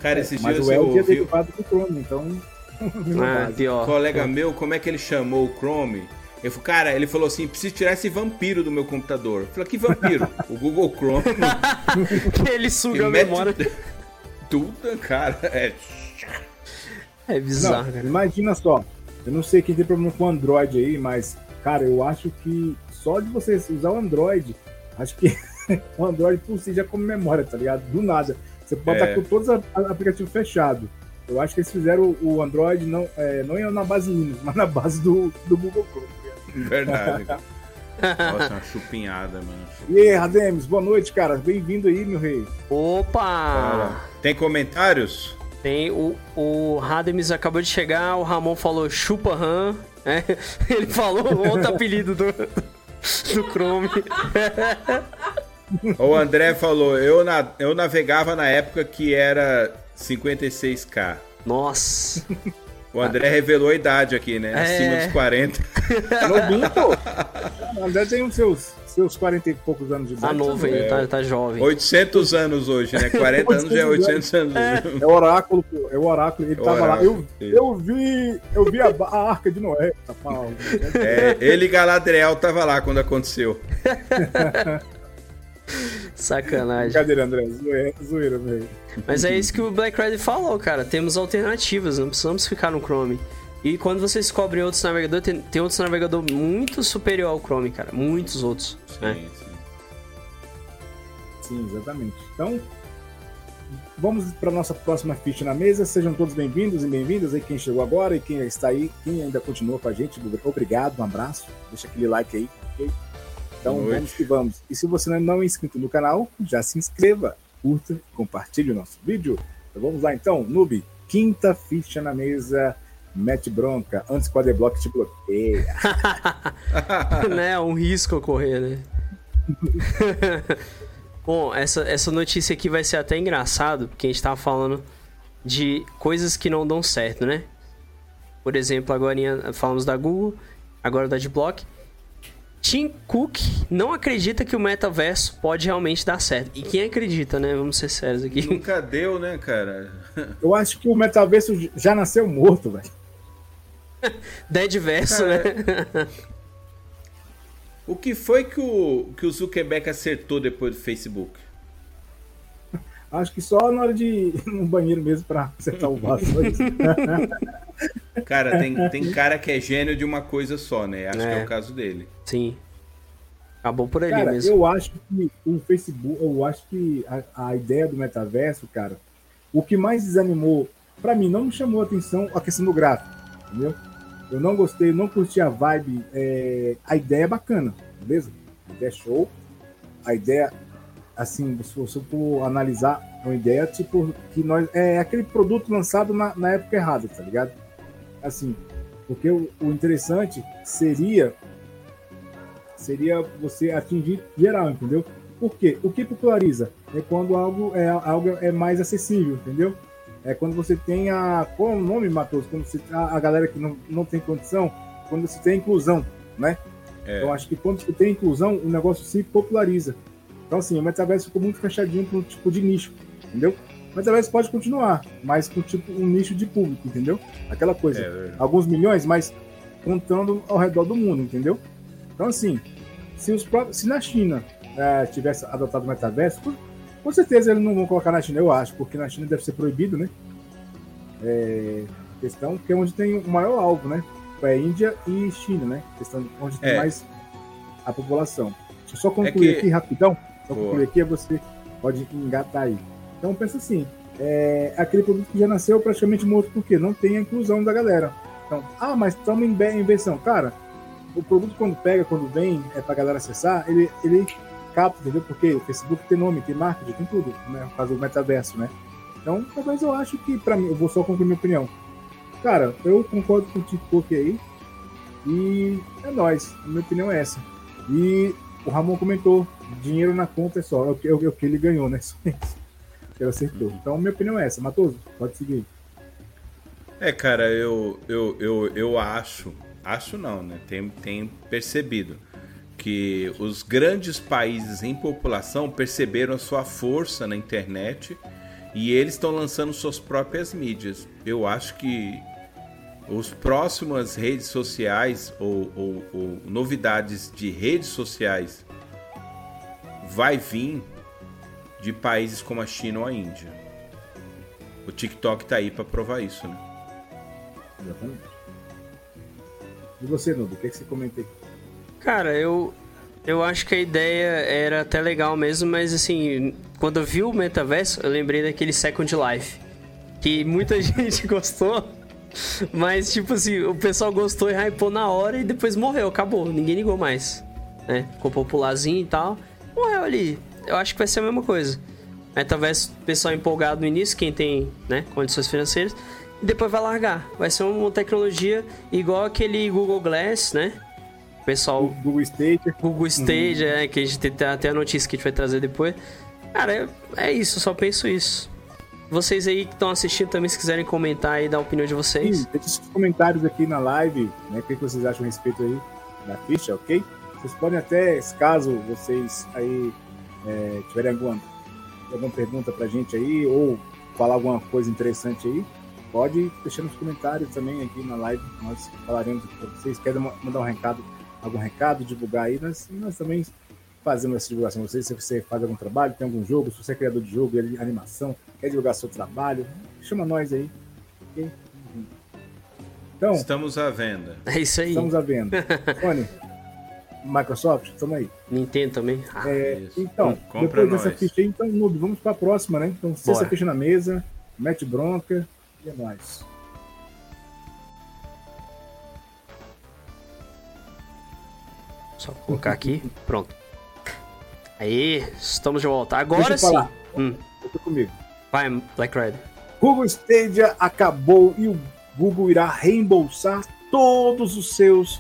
Cara, esses Mas dias o eu Edge é ouvi derivado do Chrome, então. [laughs] Ah, base. um pior. colega meu, como é que ele chamou o Chrome? Eu falei, cara, ele falou assim: preciso tirar esse vampiro do meu computador. Eu falei, que vampiro? o Google Chrome. [laughs] Ele suga que a mete memória. Tudo, cara. É. É bizarro, Não, cara. imagina só. Eu não sei quem tem problema com Android aí, mas, cara, eu acho que só de você usar o Android, acho que [laughs] o Android por si já come memória, tá ligado? Do nada. Você pode É. estar com todos os aplicativos fechados. Eu acho que eles fizeram o Android não, é, não é na base Linux, [laughs] mas na base do, do Google Chrome. tá? Verdade. [laughs] Nossa, uma chupinhada, mano. E aí, Rademes, boa noite, cara. Bem-vindo aí, meu rei. Opa! Cara, Tem comentários? Tem o, o Rademis acabou de chegar, o Ramon falou chupa RAM. Né? [laughs] Ele falou outro apelido do, do Chrome. O André falou: eu, na, eu navegava na época que era 56k. Nossa. O André revelou a idade aqui, né? É. Acima dos 40. Novinho, pô. André tem os seus, seus 40 e poucos anos de idade. Tá novo ainda, tá, tá jovem. 800 anos hoje, né? [laughs] 40 anos já é 800 anos. É o oráculo, pô. É o oráculo. Ele É o tava lá. oráculo, Eu, isso. eu vi. Eu vi a, a arca de Noé. Tá, pau. É, ele e Galadriel tava lá quando aconteceu. [laughs] Sacanagem. Brincadeira, André. Zoeira, zoeira, velho. Mas é isso que o Black Friday falou, cara. Temos alternativas, não precisamos ficar no Chrome. E quando vocês descobrem outros navegadores, tem, tem outros navegadores muito superior ao Chrome, cara. Muitos outros. né? Sim, sim. Sim, exatamente. Então, vamos para nossa próxima ficha na mesa. Sejam todos bem-vindos e bem-vindas aí, quem chegou agora e quem está aí, quem ainda continua com a gente. Obrigado, um abraço. Deixa aquele like aí, ok? Então, vamos que vamos. E se você não é inscrito no canal, já se inscreva, curta, compartilhe o nosso vídeo. Então, vamos lá então, Noob. Quinta ficha na mesa. Mete bronca. Antes que o Adblock te bloqueia. [laughs] né? Um risco ocorrer, né? [laughs] Bom, essa, essa notícia aqui vai ser até engraçado, porque a gente tava falando de coisas que não dão certo, né? Por exemplo, agora falamos da Google, agora da Adblock. Tim Cook não acredita que o metaverso pode realmente dar certo. E quem acredita, né? Vamos ser sérios aqui. Nunca deu, né, cara? Eu acho que o metaverso já nasceu morto, velho. [laughs] Deadverso, né? O que foi que o, que o Zuckerberg acertou depois do Facebook? Acho que só na hora de ir no banheiro mesmo pra acertar o vaso. [laughs] Cara, tem, tem cara que é gênio de uma coisa só, né? Acho que É. é o caso dele. Sim. Acabou por ali cara, mesmo. eu acho que o Facebook, eu acho que a, a ideia do metaverso, cara, o que mais desanimou, pra mim, não me chamou a atenção a questão do gráfico, entendeu? Eu não gostei, não curti a vibe. é, a ideia é bacana, beleza? A ideia é show. A ideia, assim, se você for analisar, uma ideia tipo que nós. É aquele produto lançado na, na época errada, tá ligado? assim, porque o, o interessante seria seria você atingir geral, entendeu? Por quê? O que populariza? É quando algo é, algo é mais acessível, entendeu? É quando você tem a. Qual é o nome, Matheus? Quando você, a, a galera que não, não tem condição, quando você tem inclusão, né? É. Eu acho que quando você tem inclusão, o negócio se populariza. Então, assim, o metaverso ficou muito fechadinho para um tipo de nicho, entendeu? O metaverso pode continuar, mas com tipo um nicho de público, entendeu? Aquela coisa. É. Alguns milhões, mas contando ao redor do mundo, entendeu? Então, assim, se, os próprios, se na China é, tivesse adotado o metaverso, com, certeza eles não vão colocar na China, eu acho, porque na China deve ser proibido, né? É, questão que é onde tem o maior alvo, né? É Índia e China, né? Questão de onde tem É. mais a população. Deixa eu só concluir que- aqui rapidão. Só Boa. concluir aqui, você pode engatar aí. Então pensa assim, é aquele produto que já nasceu praticamente morto porque não tem a inclusão da galera. Então, ah, mas estamos em invenção. Cara, o produto quando pega, quando vem, é pra galera acessar, ele, ele capta, entendeu? Porque o Facebook tem nome, tem marketing, tem tudo, né? Por causa do metaverso, né? Então, talvez eu acho que, pra mim, eu vou só concluir minha opinião. Cara, eu concordo com o TikTok aí. E é nóis. A minha opinião é essa. E o Ramon comentou: dinheiro na conta é só. É o que, é o que ele ganhou, né? [laughs] Só isso. Ele acertou. Então, minha opinião é essa. Matoso, pode seguir. É, cara, eu, eu, eu, eu acho, acho não, né? Tenho, tenho percebido que os grandes países em população perceberam a sua força na internet e eles estão lançando suas próprias mídias. Eu acho que os próximas redes sociais ou, ou- ou novidades de redes sociais vai vir de países como a China ou a Índia. O TikTok tá aí para provar isso, né? Exatamente. E você, Nudo, o que, é que você comenta aí? Cara, eu, eu acho que a ideia era até legal mesmo, mas assim, quando eu vi o metaverso, eu lembrei daquele Second Life. Que muita [laughs] gente gostou, mas tipo assim, o pessoal gostou e hypou na hora e depois morreu, acabou, ninguém ligou mais. Né? Ficou popularzinho e tal, morreu ali. Eu acho que vai ser a mesma coisa. Metaverso, pessoal empolgado no início, quem tem né, condições financeiras, e depois vai largar. Vai ser uma tecnologia igual aquele Google Glass, né? O pessoal Google State. Google Stage, é, que a gente tem até a notícia que a gente vai trazer depois. Cara, é, é isso, só penso isso. Vocês aí que estão assistindo também, se quiserem comentar e dar a opinião de vocês. Sim, os comentários aqui na live, né? O que vocês acham a respeito aí da ficha, ok? Vocês podem até, caso vocês aí é, tiverem alguma, alguma pergunta pra gente aí, ou falar alguma coisa interessante aí, pode deixar nos comentários também aqui na live. Nós falaremos pra vocês. Querem ma- mandar um recado, algum recado, divulgar aí, nós, nós também fazemos essa divulgação. Vocês, se você faz algum trabalho, tem algum jogo, se você é criador de jogo, de animação, quer divulgar seu trabalho, chama nós aí. ok? Então, Estamos à venda. É isso aí. estamos à venda. [laughs] Sony, Microsoft, estamos aí. Nintendo também. Ah, É, então, Com- compra depois dessa nós. ficha aí, então, Noob, vamos para a próxima, né? Então, sexta ficha na mesa, mete bronca e é nóis. Só colocar aqui. [laughs] Pronto. Aí, estamos de volta. Agora sim. Hum, comigo. vai, Black Rider. Google Stadia acabou e o Google irá reembolsar todos os seus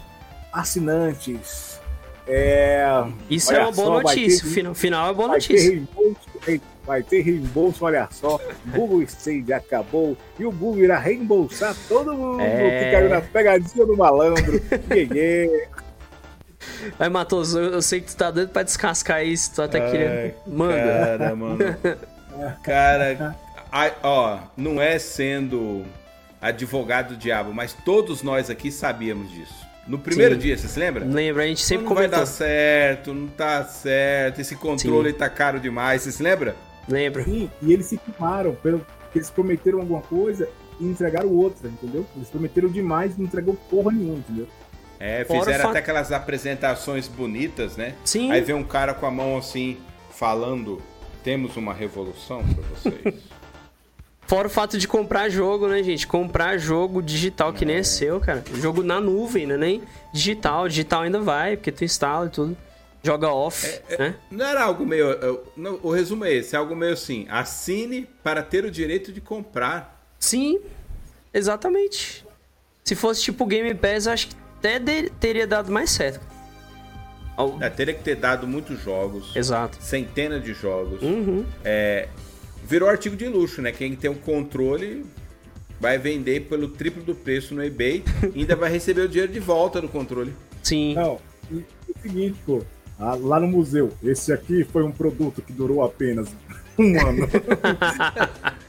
assinantes. É, Isso Olha é uma boa só, notícia. ter- Final, final é uma boa vai ter notícia. reembolso, ei, vai ter reembolso, olha só. Google Stadia acabou e o Google irá reembolsar todo mundo É. que caiu na pegadinha do malandro. [laughs] yeah, Vai, Matos, eu, eu sei que tu tá doido pra descascar isso. Tu até Ai, querendo. Manda. Cara, mano. [laughs] Cara, ó, não é sendo advogado do diabo, mas todos nós aqui sabíamos disso. No primeiro Sim. dia, você se lembra? Lembra, a gente sempre não vai comentou. dar certo, não tá certo, esse controle tá caro demais, você se lembra? Lembra? Sim, e eles se queimaram pelo que eles prometeram alguma coisa e entregaram outra, entendeu? Eles prometeram demais e não entregou porra nenhuma, entendeu? É, Fora fizeram fato- até aquelas apresentações bonitas, né? Sim. Aí vem um cara com a mão assim, falando: temos uma revolução pra vocês. [laughs] Fora o fato de comprar jogo, né, gente? Comprar jogo digital que nem é seu, cara. Jogo na nuvem, né? Nem digital. Digital ainda vai, porque tu instala e tudo. Joga off, né? Não era algo meio. não, o resumo é esse: é algo meio assim. Assine para ter o direito de comprar. Sim, exatamente. Se fosse tipo Game Pass, acho que até de- teria dado mais certo. Ao- É, teria que ter dado muitos jogos, Exato. centenas de jogos. Uhum. Virou artigo de luxo, né? Quem tem um controle vai vender pelo triplo do preço no eBay e ainda vai receber o dinheiro de volta do controle. Sim. Não, e o seguinte, pô. Lá no museu, esse aqui foi um produto que durou apenas um ano. [laughs]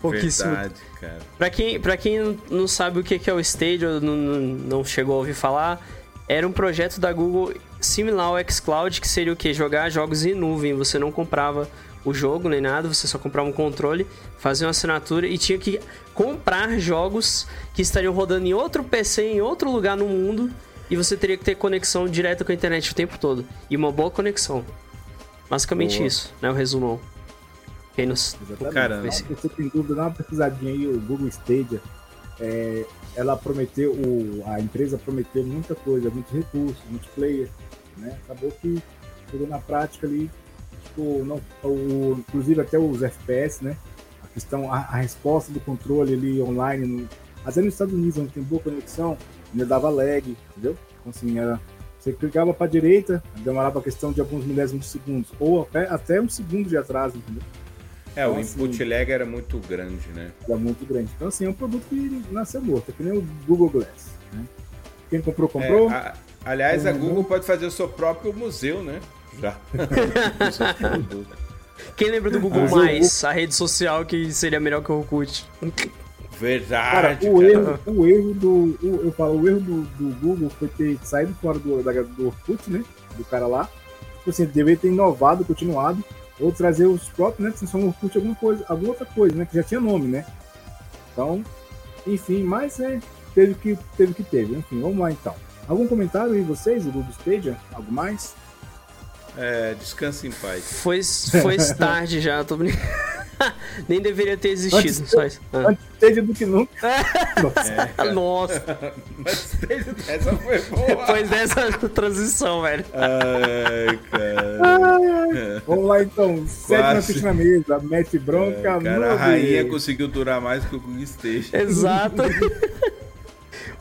Pouquíssimo. Verdade, cara. Pra quem, pra quem não- sabe o que que é o Stadia, ou não, não, chegou a ouvir falar, era um projeto da Google similar ao xCloud, que seria o quê? Jogar jogos em nuvem. Você não comprava o jogo nem nada, você só comprava um controle, fazia uma assinatura e tinha que comprar jogos que estariam rodando em outro PC, em outro lugar no mundo, e você teria que ter conexão direta com a internet o tempo todo. E uma boa conexão. Basicamente Boa. isso, né? O resumão. Quem nos... Exatamente. Caramba. Se você tem dúvida, dá uma pesquisadinha aí, o Google Stadia. é, ela prometeu, o- a empresa prometeu muita coisa, muito recurso, multiplayer, né? Acabou que chegou na prática ali, tipo, não, o, inclusive até os FPS, né? A questão, a, a resposta do controle ali online, no, até nos Estados Unidos, onde tem boa conexão, ainda dava lag, entendeu? Então, assim, era, você clicava para direita, demorava a questão de alguns milésimos de segundos, ou até, até um segundo de atraso, entendeu? É, o input lag era muito grande, né? Era muito grande. Então, assim, é um produto que nasceu morto, é que nem o Google Glass. Né? Quem comprou, comprou. É, a- aliás, a Uhum. Google pode fazer o seu próprio museu, né? Já. [laughs] Quem lembra do Google o- Mais, a rede social que seria melhor que o Orkut? Cara, Verdade. o cara. erro, o erro do. o- eu falo, o erro do, do Google foi ter saído fora do, da, do Orkut, né? Do cara lá. Tipo assim, deveria ter inovado, continuado. Ou trazer os próprios, né? Que são Orkut alguma coisa, alguma outra coisa, né? Que já tinha nome, né? Então, enfim, mas é, teve que teve que teve. Enfim, vamos lá então. Algum comentário aí vocês, do Google Stadia? Algo mais? É, descanse em paz. Foi, foi [laughs] tarde já, tô brincando. [laughs] Nem deveria ter existido, Antes- só isso. Ah. Antes Stadia do que nunca. [laughs] Nossa. É, Nossa, [laughs] Mas essa foi boa. depois dessa transição, velho. Ai, cara. Vamos lá então. Quase. ficha na mesa. Mete bronca. Cara, a rainha conseguiu durar mais que o Google Station. Exato.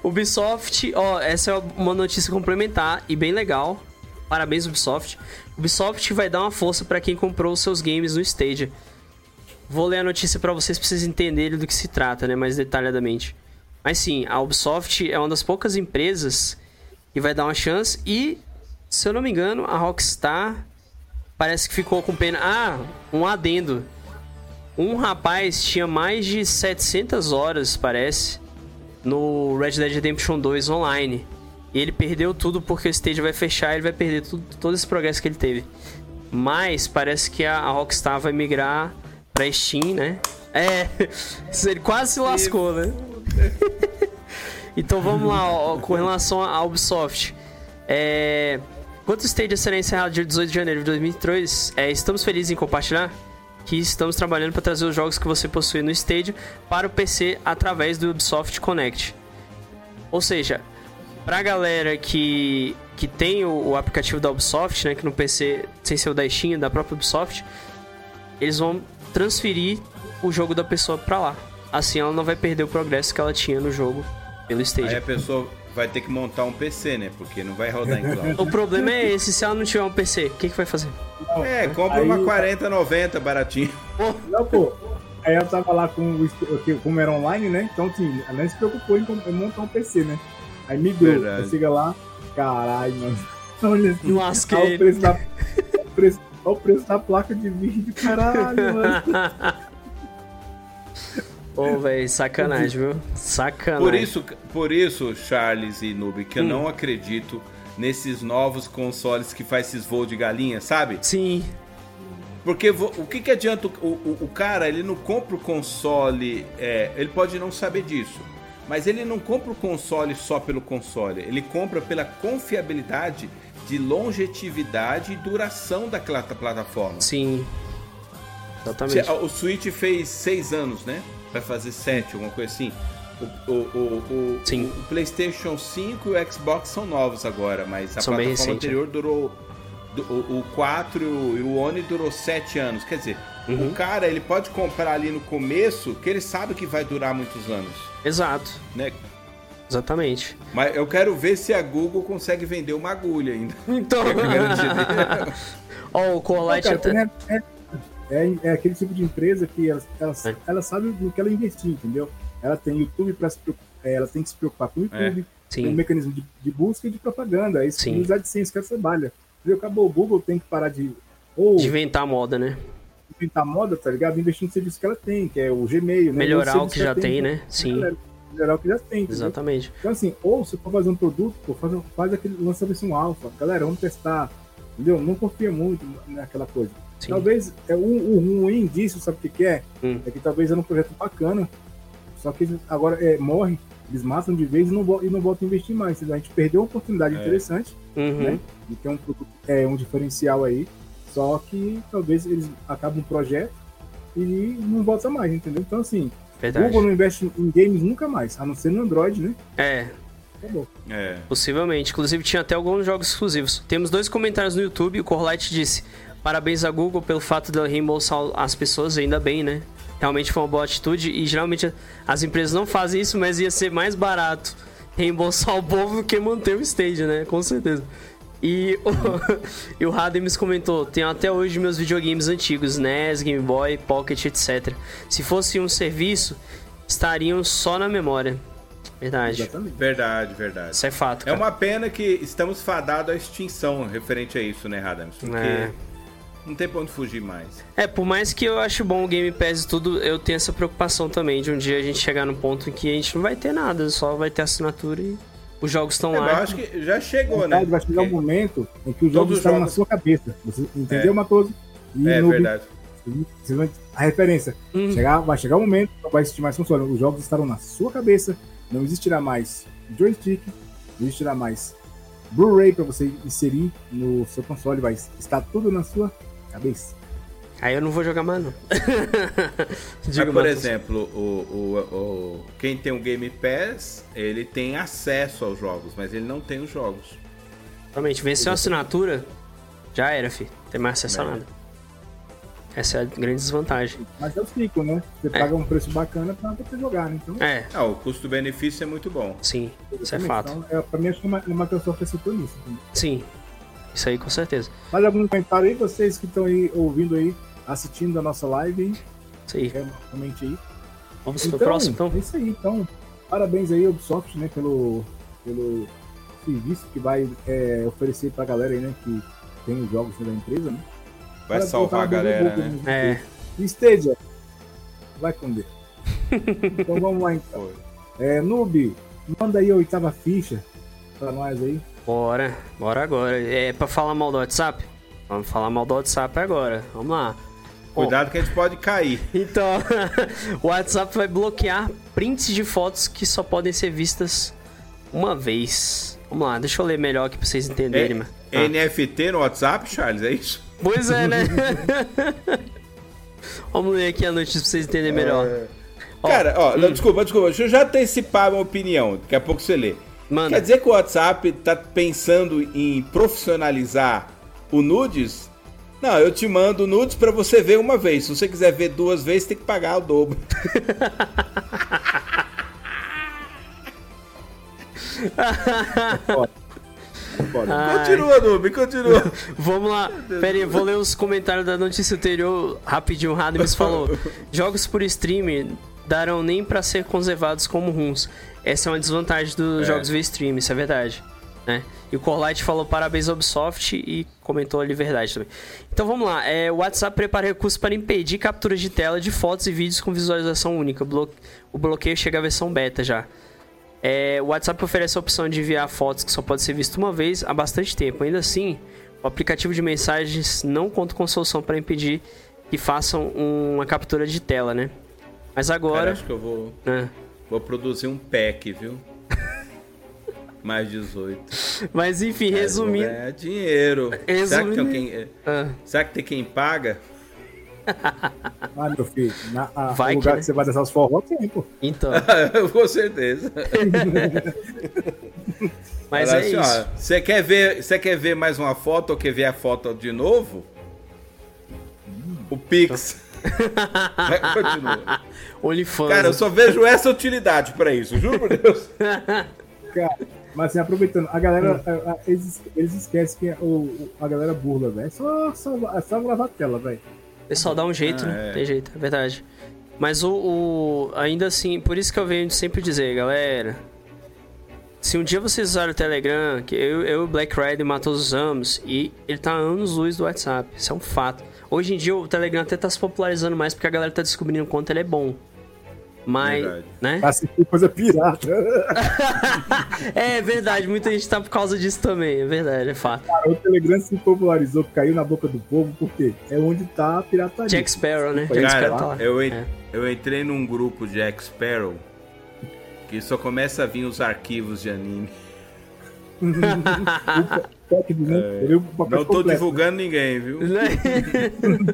Ubisoft, ó, essa é uma notícia complementar e bem legal. Parabéns, Ubisoft. Ubisoft vai dar uma força pra quem comprou os seus games no Stadia. Vou ler a notícia pra vocês pra vocês entenderem do que se trata, né, mais detalhadamente. Mas sim, a Ubisoft é uma das poucas empresas que vai dar uma chance e, se eu não me engano, a Rockstar parece que ficou com pena. Ah, um adendo. Um rapaz tinha mais de 700 horas, parece, no Red Dead Redemption 2 online. E ele perdeu tudo porque o Stadia vai fechar e ele vai perder tudo, todo esse progresso que ele teve. Mas parece que a Rockstar vai migrar pra Steam, né? É, [laughs] ele quase se lascou, né? [laughs] então vamos lá, ó, com relação à Ubisoft. É, Enquanto o Stadia será encerrado dia 18 de janeiro de 2003, é, estamos felizes em compartilhar que estamos trabalhando para trazer os jogos que você possui no Stadia para o PC através do Ubisoft Connect. Ou seja, pra galera que, que tem o, o aplicativo da Ubisoft, né, que no PC, sem ser o da Steam, da própria Ubisoft, eles vão transferir o jogo da pessoa pra lá. Assim ela não vai perder o progresso que ela tinha no jogo pelo Aí a pessoa vai ter que montar um PC, né? Porque não vai rodar em cloud. [laughs] O problema é esse, se ela não tiver um PC, o que, que vai fazer? É, compra Aí- uma 4090 baratinho. Não, pô. Aí eu tava lá com o como era online, né? Então, assim, ela nem se preocupou em, montar um PC, né? Aí migrou. Verdade. Chega lá, caralho, mano. [laughs] Olha assim, lasquei. olha o preço da, o preço, olha o preço da placa de vídeo, caralho, [laughs] mano. Ô, velho, sacanagem, viu? Sacanagem. Por isso, por isso, Charles e Noob, que eu Hum. não acredito nesses novos consoles que faz esses voos de galinha, sabe? Sim, Porque o que, que adianta o, o, o cara, ele não compra o console, é, ele pode não saber disso, mas ele não compra o console só pelo console, ele compra pela confiabilidade de longevidade e duração daquela plataforma. sim. Exatamente. O Switch fez seis anos, né? Vai fazer sete, alguma coisa assim. O, o, o, Sim. o PlayStation 5 e o Xbox são novos agora, mas a São plataforma recentes, anterior durou. O, o 4 e o One durou sete anos. Quer dizer, Uhum. o cara ele pode comprar ali no começo que ele sabe que vai durar muitos anos, Exato. né? Exatamente. Mas eu quero ver se a Google consegue vender uma agulha ainda. [laughs] Então. É. [laughs] Ó, o Não, Corlight cara, até. é, é- é- é aquele tipo de empresa que ela, ela, É. ela sabe no que ela investir, entendeu? Ela tem YouTube para se preocupar, é, ela tem que se preocupar com o YouTube, tem um Sim. mecanismo de, de busca e de propaganda. É isso Sim. que os AdSense que ela trabalha. Entendeu? Acabou, o Google tem que parar de ou De inventar a moda, né? inventar moda, tá ligado? Investir no serviço que ela tem, que é o Gmail, né? Melhorar o serviço que já ela tem, né? Sim. Galera, Melhorar o que já tem, entendeu? Exatamente. Então, assim, ou se for fazer um produto, pô, faz, faz aquele, lança a versão alfa. Galera, vamos testar. Entendeu? Não confia muito naquela coisa. Sim. Talvez é, o, o ruim disso, sabe o que, que é? Hum. É que talvez era um projeto bacana, só que agora é, morre, eles matam de vez e não, e não voltam a investir mais. A gente perdeu uma oportunidade É. interessante Uhum. né? de ter um, produto, é, um diferencial aí, só que talvez eles acabem um projeto e não volta mais, entendeu? Então, assim, Verdade. Google não investe em games nunca mais, a não ser no Android, né? É, Acabou. É. possivelmente. Inclusive tinha até alguns jogos exclusivos. Temos dois comentários no YouTube. O Corlight disse: Parabéns a Google pelo fato de reembolsar as pessoas, ainda bem, né? Realmente foi uma boa atitude. E geralmente as empresas não fazem isso, mas ia ser mais barato reembolsar o povo do que manter o stage, né? Com certeza. E o, [laughs] e o comentou: Tenho até hoje meus videogames antigos, NES, Game Boy, Pocket, etc. Se fosse um serviço, estariam só na memória. Verdade. Exatamente. Verdade, verdade. Isso é fato. É Cara. uma pena que estamos fadados à extinção referente a isso, né, Radams? Porque É. não tem pra onde fugir mais. É, por mais que eu acho bom o Game Pass e tudo, eu tenho essa preocupação também de um dia a gente chegar no ponto em que a gente não vai ter nada, só vai ter assinatura e os jogos estão É, mas eu lá. acho que já chegou, Na né? verdade, vai chegar um momento em que os jogos os estarão jogos- na sua cabeça. Você entendeu, Matoso? E É Noob, verdade. A referência. Hum. Chegar, vai chegar um momento, não vai existir mais console. Os jogos estarão na sua cabeça. Não existirá mais joystick, não existirá mais Blu-ray para você inserir no seu console. Vai estar tudo na sua cabeça. Aí eu não vou jogar mais, não. [laughs] Mas, Diga, por exemplo, o, o, o- quem tem o Game Pass, ele tem acesso aos jogos, mas ele não tem os jogos. Realmente, venceu a assinatura, já era, fi. Tem mais acesso a É. nada. Essa é a grande desvantagem. Mas é o ciclo, né? Você paga um preço bacana para você jogar, né? Então, É, Ah, o custo-benefício é muito bom. sim, isso é fato. Então, é, pra mim, acho que a Microsoft acertou nisso. entendeu? Sim, isso aí com certeza. Mais algum comentário aí? Vocês que estão aí ouvindo aí, assistindo a nossa live, hein? Isso aí. Quer- Comente aí. Vamos pro próximo, então? É isso aí, então. Parabéns aí, Ubisoft, né, pelo, pelo serviço que vai é, oferecer pra galera aí, né, que tem os jogos da empresa, né? Vai Parabéns- salvar a galera, Google, né? É, Stadia, vai com Deus. [laughs] então vamos lá, então. É, Noob, manda aí a oitava ficha pra nós aí. Bora, bora agora. É pra falar mal do WhatsApp? Vamos falar mal do WhatsApp agora. Vamos lá. Cuidado que a gente pode cair. Então, [laughs] o WhatsApp vai bloquear prints de fotos que só podem ser vistas uma vez. Vamos lá, deixa eu ler melhor aqui pra vocês entenderem. mano. Ah. É, NFT no WhatsApp, Charles, é isso? Pois é, né? [laughs] Vamos ler aqui a notícia pra vocês entenderem melhor. Ó, Cara, ó, hum. desculpa, desculpa, deixa eu já antecipar a minha opinião, daqui a pouco você lê. Manda. Quer dizer que o WhatsApp tá pensando em profissionalizar o nudes? Não, eu te mando nudes pra você ver uma vez. Se você quiser ver duas vezes, tem que pagar o dobro. Ai. Continua, Noob, continua. Vamos lá. Pera aí, vou ler os comentários da notícia anterior rapidinho. O Radams falou: [laughs] Jogos por streaming darão nem pra ser conservados como runs. Essa é uma desvantagem dos É. jogos via stream, isso é verdade. Né? E o Corlight falou parabéns Ubisoft e comentou ali verdade também. Então vamos lá. É, o WhatsApp prepara recursos para impedir capturas de tela de fotos e vídeos com visualização única. Blo- O bloqueio chega à versão beta já. É, o WhatsApp oferece a opção de enviar fotos que só pode ser visto uma vez há bastante tempo. Ainda assim, o aplicativo de mensagens não conta com solução para impedir que façam uma captura de tela, né? Mas Cara, agora. acho que eu vou, né? Vou produzir um pack, viu? [laughs] Mais 18. Mas enfim, Cara, resumindo. ganhar dinheiro. Será que, tem Resumindo- quem, Ah, será que tem quem paga? [laughs] Ah, meu filho, na, a, Vai o que, lugar né? que você vai dançar os forró tem, pô. então. [laughs] Com certeza. Mas Fala é assim, isso. ó, Você quer, ver, você quer ver mais uma foto ou quer ver a foto de novo? O Pix. Vai, continua. OnlyFans. Cara, eu só vejo essa utilidade pra isso, juro por Deus. [laughs] Cara, mas assim, aproveitando, a galera, a- a- eles, eles esquecem que o, o- a galera burla, velho. É só, só, é só gravar a tela, velho. Pessoal dá um jeito, Ah, né? é. Tem jeito, é verdade. Mas o, o- Ainda assim, por isso que eu venho sempre dizer, galera. Se um dia vocês usarem o Telegram, que eu, eu e o Black Rider Matoso usamos, e ele tá anos luz do WhatsApp. Isso é um fato. Hoje em dia o Telegram até tá se popularizando mais porque a galera tá descobrindo o quanto ele é bom. Mas, Verdade. né? Assistir coisa pirata. [laughs] É verdade, muita gente tá por causa disso também, é verdade, é fato. Cara, o Telegram se popularizou, caiu na boca do povo, porque é onde tá a pirataria. Jack Sparrow, né? Cara, Jack Sparrow tá lá. eu, en- É. eu entrei num grupo de Jack Sparrow que só começa a vir os arquivos de anime. [laughs] [laughs] De- né? É Não tô completo. divulgando ninguém, viu? Né? [laughs]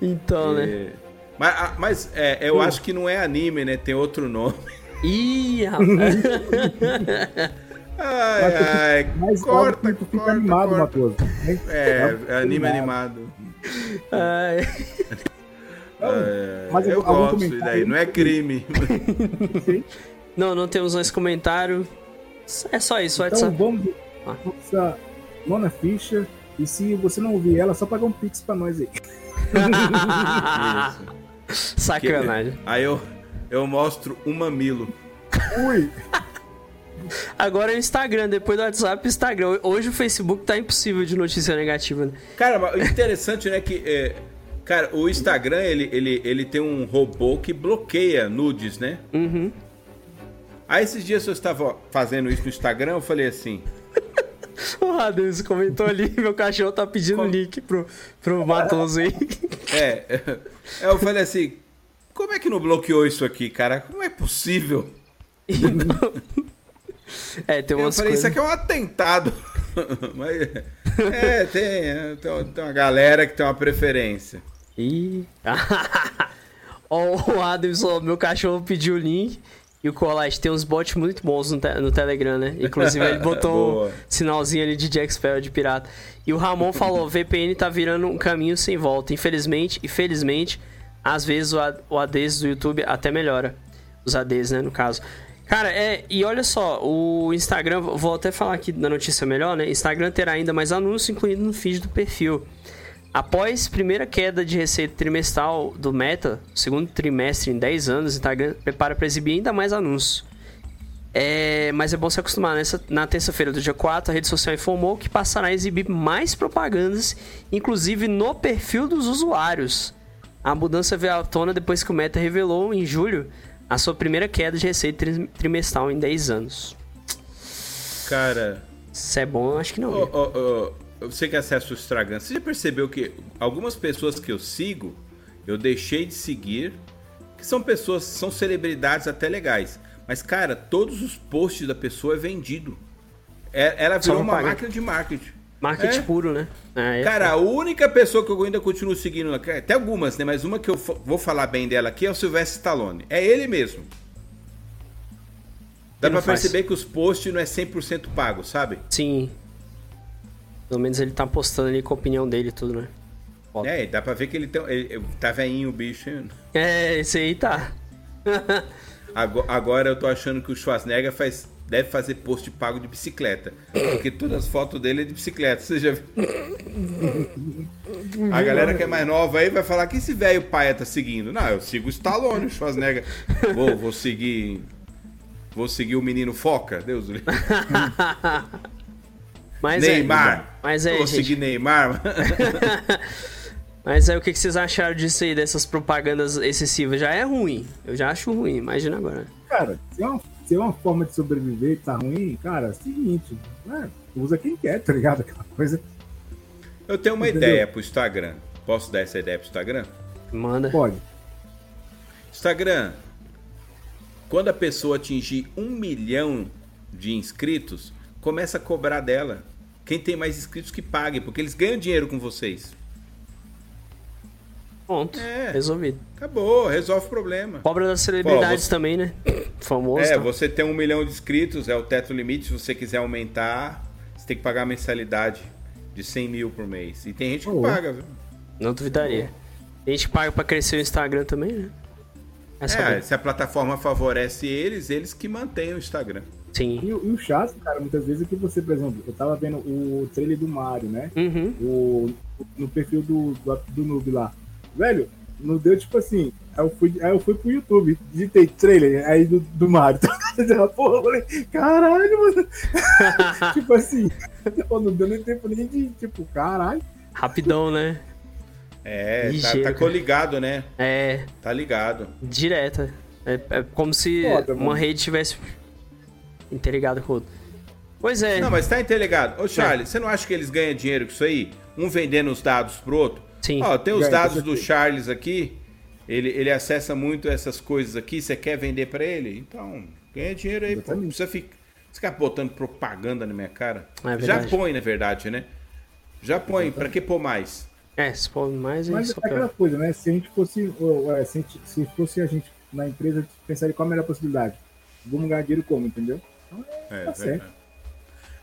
então, né? É, Mas, ah, mas, é, eu acho que não é anime, né? Tem outro nome. Ih, [laughs] rapaz. Ai, ai, Mas corta, tu fica corta, animado, corta. Matoso. né? É, é anime animado. Ai. É, Mas eu algum gosto, e daí não é crime. Não, não temos mais comentário. É só isso, Então WhatsApp. vamos Ah. nossa Nona Ficha. E se você não ouvir ela, só pagar um pix pra nós aí. [laughs] Isso. Sacanagem. Aí eu, eu mostro um mamilo. Ui! Agora é o Instagram, depois do WhatsApp, Instagram. Hoje o Facebook tá impossível de notícia negativa. Né? Cara, mas o interessante, né, que... é, cara, o Instagram, ele, ele, ele tem um robô que bloqueia nudes, né? Uhum. Aí esses dias eu estava fazendo isso no Instagram, eu falei assim... O Radeus comentou ali, [laughs] meu cachorro tá pedindo Como? link pro, pro Matoso aí. [laughs] É, é, eu falei assim... Como é que não bloqueou isso aqui, cara? Como é possível? É, tem Eu umas falei, coisas... isso aqui é um atentado. [laughs] Mas, é, tem, tem, tem uma galera que tem uma preferência. Ih. Ó, o Adamson, meu cachorro pediu o link. E o Colage tem uns bots muito bons no, te- no Telegram, né? Inclusive ele [laughs] botou um sinalzinho ali de Jack Sparrow de pirata. E o Ramon [laughs] falou: VPN tá virando um caminho sem volta. Infelizmente e felizmente, às vezes o ADs do YouTube até melhora. Os ADs, né? No caso. Cara, é. E olha só, o Instagram, vou até falar aqui na notícia melhor, né? Instagram terá ainda mais anúncios incluído no feed do perfil. Após primeira queda de receita trimestral do Meta, segundo trimestre em 10 anos, o Instagram prepara para exibir ainda mais anúncios. É, mas é bom se acostumar. Nessa, na terça-feira do dia 4, a rede social informou que passará a exibir mais propagandas, inclusive no perfil dos usuários. A mudança veio à tona depois que o Meta revelou, em julho, a sua primeira queda de receita tri- trimestral em 10 anos. Cara, Se é bom, eu acho que não. ô, ô, ô, você que acessa o Instagram, você já percebeu que algumas pessoas que eu sigo, eu deixei de seguir, que são pessoas, são celebridades até legais. Mas, cara, todos os posts da pessoa é vendido. É- ela virou uma máquina de marketing. Marketing É. puro, né? É, é Cara, a única pessoa que eu ainda continuo seguindo, até algumas, né? Mas uma que eu vou falar bem dela aqui é o Sylvester Stallone. É ele mesmo. Dá Ele pra faz. perceber que os posts não é 100% pago, sabe? Sim. Pelo menos ele tá postando ali com a opinião dele e tudo, né? Foda. É, dá pra ver que ele, tem, ele tá veinho o bicho. hein? É, esse aí tá. [laughs] Ago- Agora eu tô achando que o Schwarzenegger faz, deve fazer post pago de bicicleta. Porque todas as fotos dele é de bicicleta. Você já viu? A galera que é mais nova aí vai falar que esse velho paia tá seguindo. Não, eu sigo o Stallone, o Schwarzenegger. Vou, vou seguir. Vou seguir o menino Foca, Deus do livre. [laughs] Mas Neymar. É, mas é, vou gente. seguir Neymar. [laughs] Mas aí o que vocês acharam disso aí, dessas propagandas excessivas? Já é ruim. Eu já acho ruim, imagina agora. Cara, se é, uma, se é uma forma de sobreviver e tá ruim, cara, é o seguinte, né? usa quem quer, tá ligado? Aquela coisa. Eu tenho uma Entendeu? ideia pro Instagram. Posso dar essa ideia pro Instagram? Manda. Pode. Instagram, quando a pessoa atingir um milhão de inscritos, começa a cobrar dela. Quem tem mais inscritos que pague, porque eles ganham dinheiro com vocês. Pronto. É. Resolvido. Acabou, resolve o problema. Cobra das celebridades você- também, né? [coughs] Famoso. É, tá? você tem um milhão de inscritos, é o teto limite. Se você quiser aumentar, você tem que pagar a mensalidade de 100 mil por mês. E tem gente que Oh. paga, viu? Não duvidaria. A gente paga pra crescer o Instagram também, né? Essa É, é, se a plataforma favorece eles, eles que mantêm o Instagram. Sim. E, o- e o chato, cara, muitas vezes é que você, por exemplo, eu tava vendo o trailer do Mario, né? Uhum. O, no perfil do, do, do noob lá. Velho, não deu tipo assim. Aí eu fui, aí eu fui pro YouTube, digitei trailer aí do, do Mario. [laughs] Porra, eu falei, caralho, mano. [laughs] tipo assim, pô, não deu nem tempo nem de, tipo, caralho. Rapidão, né? É, tá, Ligeiro, tá cara. coligado, né? É, Tá ligado. direta. É, é como se Foda, uma mano. rede tivesse interligada com outra. Pois é. Não, mas tá interligado. Ô, Charlie, você não acha que eles ganham dinheiro com isso aí? Um vendendo os dados pro outro? Sim. Ó, tem os dados do. Charles aqui. Ele, ele acessa muito essas coisas aqui. Você quer vender pra ele? Então, ganha dinheiro aí, pô. Não Exatamente. precisa ficar, ficar botando propaganda na minha cara. É Já põe, na verdade, né? Já põe. Pra que pôr mais? É, se for mais, é Mas é aquela pior. coisa, né? Se a gente fosse. ou, é, se, a gente- se fosse a gente na empresa, pensaria qual a melhor possibilidade. Vamos ganhar dinheiro como, entendeu? Então, É, Tá verdade.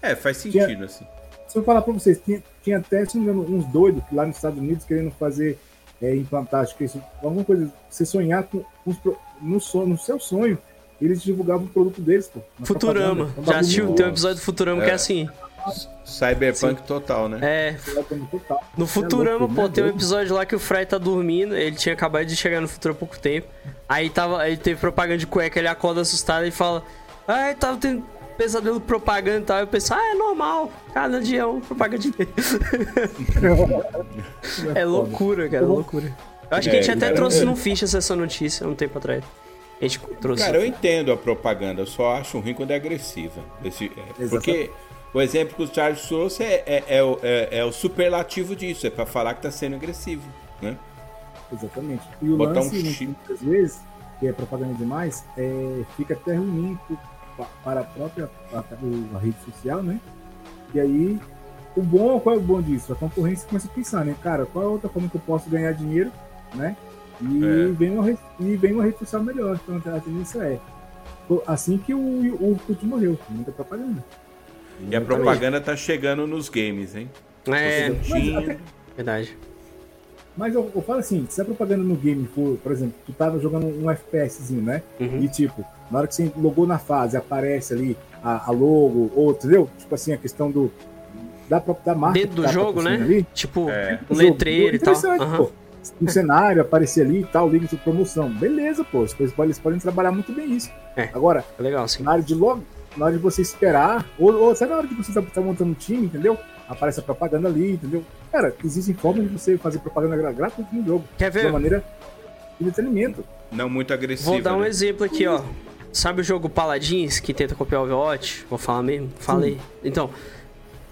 É, faz sentido, assim. Se eu falar pra vocês, tinha, tinha até, se não me engano, uns doidos lá nos Estados Unidos querendo fazer é, implantar, acho que isso, alguma coisa, você sonhar com, com os no, sonho, no seu sonho, eles divulgavam o produto deles, pô. Futurama. Um Já assistiu? Tem um episódio do Futurama que é É. assim. Cyberpunk total, né? É. No Futurama, louco, pô, tem um episódio lá que o Fry tá dormindo, ele tinha acabado de chegar no futuro há pouco tempo. Aí tava, aí teve propaganda de cueca, ele acorda assustado e fala: Ai, tava tendo pesadelo propaganda e tal. Eu pensei, ah, é normal, cada dia é um propaganda de [laughs] É loucura, cara, é loucura. Eu acho que a gente É, até cara, trouxe é. no Fichas essa notícia um tempo atrás. A gente trouxe. Cara, eu entendo a propaganda, eu só acho ruim quando é agressiva. Esse- é, Exatamente. porque o exemplo que o Charles trouxe é, é, é o- é- é o superlativo disso, é pra falar que tá sendo agressivo, né? Exatamente. E o Botar um lance, chip. muitas vezes, que é propaganda demais, é, fica até ruim para a própria a, o- a rede social, né? E aí, o bom, qual é o bom disso? A concorrência começa a pensar, né? Cara, qual é a outra forma que eu posso ganhar dinheiro, né? E, É. vem, uma, e vem uma rede social melhor. Então, a tendência é. Assim que o, o Orkut morreu, muita propaganda. E a propaganda tá chegando nos games, hein? É, sentindo. verdade. Mas eu, eu falo assim, se a propaganda no game for, por exemplo, tu tava jogando um FPSzinho, né? Uhum. E tipo, na hora que você logou na fase, aparece ali a, a logo, ou, entendeu? Tipo assim, a questão do. Da, própria- da marca. Dentro do tá jogo, né? Ali, Tipo, É. um letreiro e tal. Aham. pô. No cenário, aparecer ali e tal, liga de promoção. Beleza, pô. Eles podem, eles podem trabalhar muito bem isso. É. Agora, É legal, sim. na hora de logo, na hora de você esperar, ou, ou sabe na hora que você tá, tá montando um time, entendeu? Aparece a propaganda ali, entendeu? Cara, existem formas de você fazer propaganda gra- gratuita no jogo. Quer De uma ver? maneira de entretenimento. Não muito agressiva. Vou dar um né? exemplo aqui, ó. Sabe o jogo Paladins que tenta copiar o Overwatch? Vou falar mesmo? Falei. Então,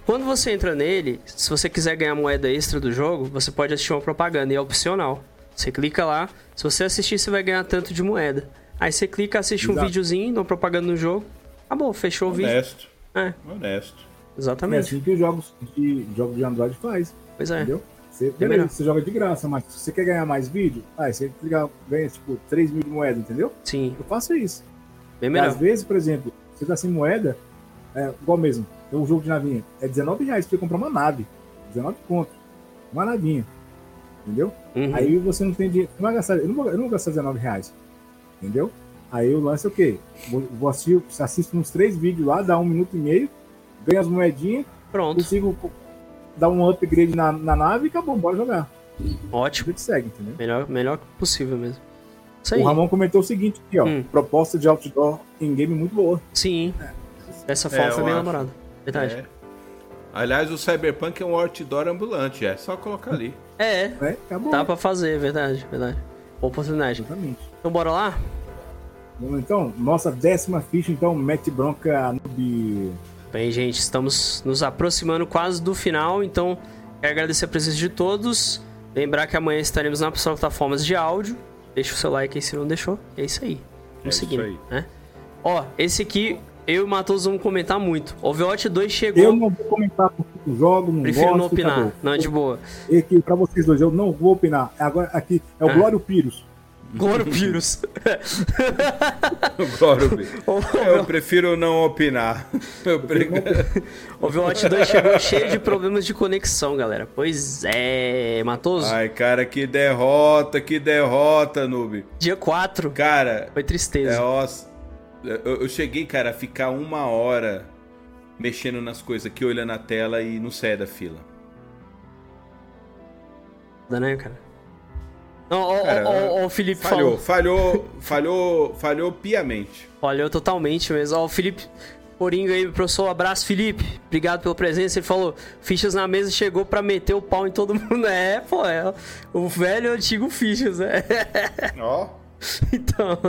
quando você entra nele, se você quiser ganhar moeda extra do jogo, você pode assistir uma propaganda e é opcional. Você clica lá, se você assistir, você vai ganhar tanto de moeda. Aí você clica, assiste um Exato. videozinho, uma propaganda no jogo. Acabou, fechou o vídeo. Honesto. É, Honesto. É exatamente. assim que os jogos de, jogos de Android faz, Pois é. entendeu? Você, beleza, você joga de graça, mas se você quer ganhar mais vídeo, aí você ganha tipo 3 mil de moeda, entendeu? Sim, Eu faço isso. bem melhor. às vezes, por exemplo, você tá sem moeda, é igual mesmo, tem um jogo de navinha, é 19 reais pra você comprar uma nave. 19 conto. Uma navinha. Entendeu? Uhum. Aí você não tem dinheiro. Não vai gastar, eu, não vou, eu não vou gastar 19 reais. Entendeu? Aí o lance é o quê? Vou, vou assistir, você assiste uns três vídeos lá, dá um minuto e meio, ganha as moedinhas, Pronto, consigo dar um upgrade na, na nave e acabou, bora jogar. A ótimo. gente segue, entendeu? Melhor, melhor possível mesmo. Isso aí. O Ramon comentou o seguinte aqui, ó. Hum. Proposta de outdoor em game muito boa. Sim. Dessa forma É, foi eu bem acho. Verdade. É. Aliás, o Cyberpunk é um outdoor ambulante, é só colocar ali. É, Né? Acabou. dá pra fazer, é verdade, verdade. Boa oportunidade. Exatamente. Então bora lá? Vamos então, nossa décima ficha, então, mete bronca noob. Bem, gente, estamos nos aproximando quase do final, então quero agradecer a presença de todos. Lembrar que amanhã estaremos nas plataformas de áudio. Deixa o seu like aí se não deixou. É isso aí. Vamos É isso seguindo, aí. né? Ó, esse aqui eu e o Matheus vamos comentar muito. Overwatch 2 chegou. Eu não vou comentar porque eu jogo, não Prefiro gosto, não opinar. acabou. Não, é de boa. E aqui, pra vocês dois, eu não vou opinar. Agora, aqui é o Ah. Glório Pires. Glorupirus. [laughs] Gorubi. Eu prefiro não opinar. Eu pre... O Overwatch 2 chegou cheio de problemas de conexão, galera. Pois é, Matoso. Ai, cara, que derrota, que derrota, noob. Dia 4. Cara, Foi tristeza. é, eu, eu cheguei, cara, a ficar uma hora mexendo nas coisas aqui, olhando a tela e não saia da fila. né, cara? Não, o Felipe Falhou, falhou, falhou, falhou piamente. Falhou totalmente mesmo. Ó, o Felipe Coringa aí, professor, abraço, Felipe. Obrigado pela presença. Ele falou: Fichas na mesa chegou pra meter o pau em todo mundo. [laughs] É, pô, é o velho antigo Fichas, né? [laughs] Ó. Então,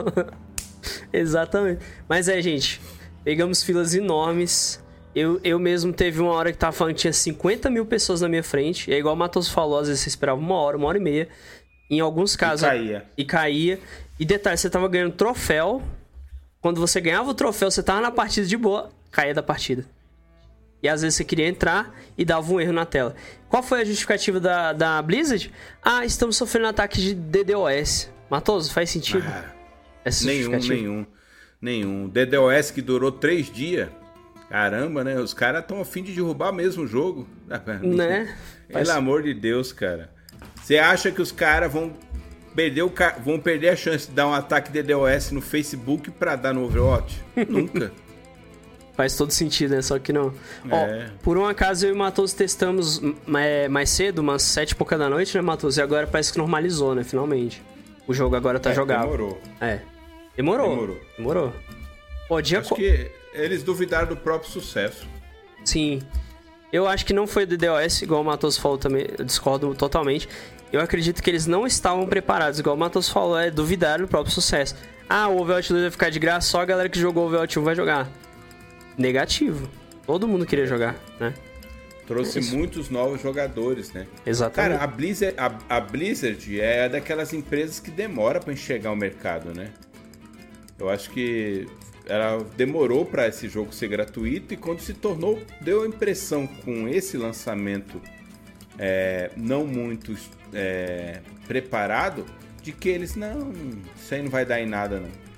[laughs] exatamente. Mas é, gente, pegamos filas enormes. Eu, eu mesmo teve uma hora que tava falando que tinha 50 mil pessoas na minha frente. É igual o Matos falou, às vezes você esperava uma hora, uma hora e meia. Em alguns casos. caía. E caía. E detalhe, você tava ganhando troféu. Quando você ganhava o troféu, você tava na partida de boa, caía da partida. E às vezes você queria entrar e dava um erro na tela. Qual foi a justificativa da, da Blizzard? Ah, estamos sofrendo ataques de DDoS. Matoso, faz sentido? Ah, Essa nenhum, nenhum, nenhum. DDoS que durou três dias. Caramba, né? Os caras estão a fim de derrubar mesmo o jogo. [laughs] Né? Pelo amor de Deus, cara. Você acha que os caras vão perder, o ca- vão perder a chance de dar um ataque DDoS no Facebook pra dar no Overwatch? Nunca. [laughs] Faz todo sentido, né? Só que não. É. Ó, por um acaso eu e o Matoso testamos é, mais cedo, umas sete e pouca da noite, né, Matoso? E agora parece que normalizou, né? Finalmente. O jogo agora tá É, jogável. Demorou. É. Demorou. Demorou. Demorou. Pô, dia Acho qu- que eles duvidaram do próprio sucesso. Sim. Eu acho que não foi do DDoS, igual o Matos falou também. Eu discordo totalmente. Eu acredito que eles não estavam preparados, igual o Matos falou, é duvidar do próprio sucesso. Ah, o Overwatch 2 vai ficar de graça, só a galera que jogou o Overwatch 1 vai jogar. Negativo. Todo mundo queria jogar, né? Trouxe Isso. muitos novos jogadores, né? Exatamente. Cara, a Blizzard, a, a Blizzard é daquelas empresas que demora pra enxergar o mercado, né? Eu acho que ela demorou pra esse jogo ser gratuito e quando se tornou, deu a impressão com esse lançamento é, não muito é, preparado de que eles não, isso aí não vai dar em nada não.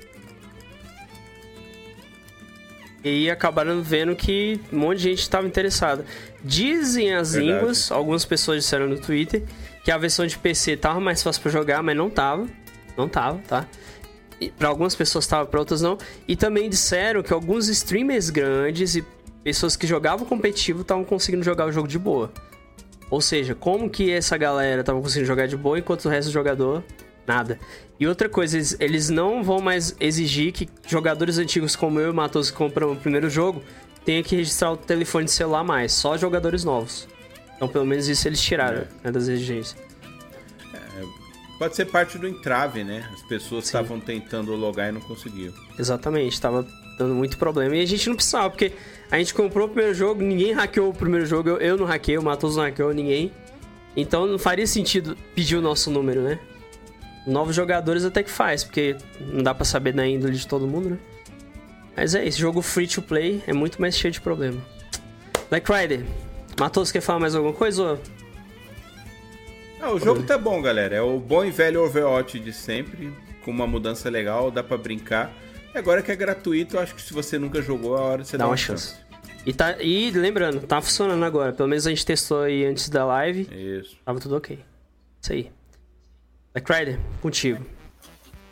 E acabaram vendo que um monte de gente estava interessada. Dizem as Verdade. línguas, algumas pessoas disseram no Twitter, que a versão de PC tava mais fácil pra jogar, mas não tava. Não tava, tá? Pra algumas pessoas tava, pra outras não. E também disseram que alguns streamers grandes e pessoas que jogavam competitivo estavam conseguindo jogar o jogo de boa. Ou seja, como que essa galera tava conseguindo jogar de boa enquanto o resto do jogador nada. E outra coisa, eles, eles não vão mais exigir que jogadores antigos como eu e o Matos que compram o primeiro jogo tenham que registrar o telefone de celular mais, só jogadores novos. Então pelo menos isso eles tiraram né, das exigências. Pode ser parte do entrave, né? As pessoas estavam tentando logar e não conseguiam. Exatamente, tava dando muito problema. E a gente não precisava, porque a gente comprou o primeiro jogo, ninguém hackeou o primeiro jogo, eu, eu não hackeei, o Matos não hackeou ninguém. Então não faria sentido pedir o nosso número, né? Novos jogadores até que faz, porque não dá pra saber da índole de todo mundo, né? Mas é isso, jogo free to play é muito mais cheio de problema. Black Rider, Matos quer falar mais alguma coisa? Ou... Ah, o jogo tá bom, galera. É o bom e velho Overwatch de sempre, com uma mudança legal, dá pra brincar. E agora que é gratuito, eu acho que se você nunca jogou, é a hora você Dá dar uma uma chance. chance. E, tá, e lembrando, tá funcionando agora. Pelo menos a gente testou aí antes da live. Isso. Tava tudo ok. Isso aí. Black Rider, contigo.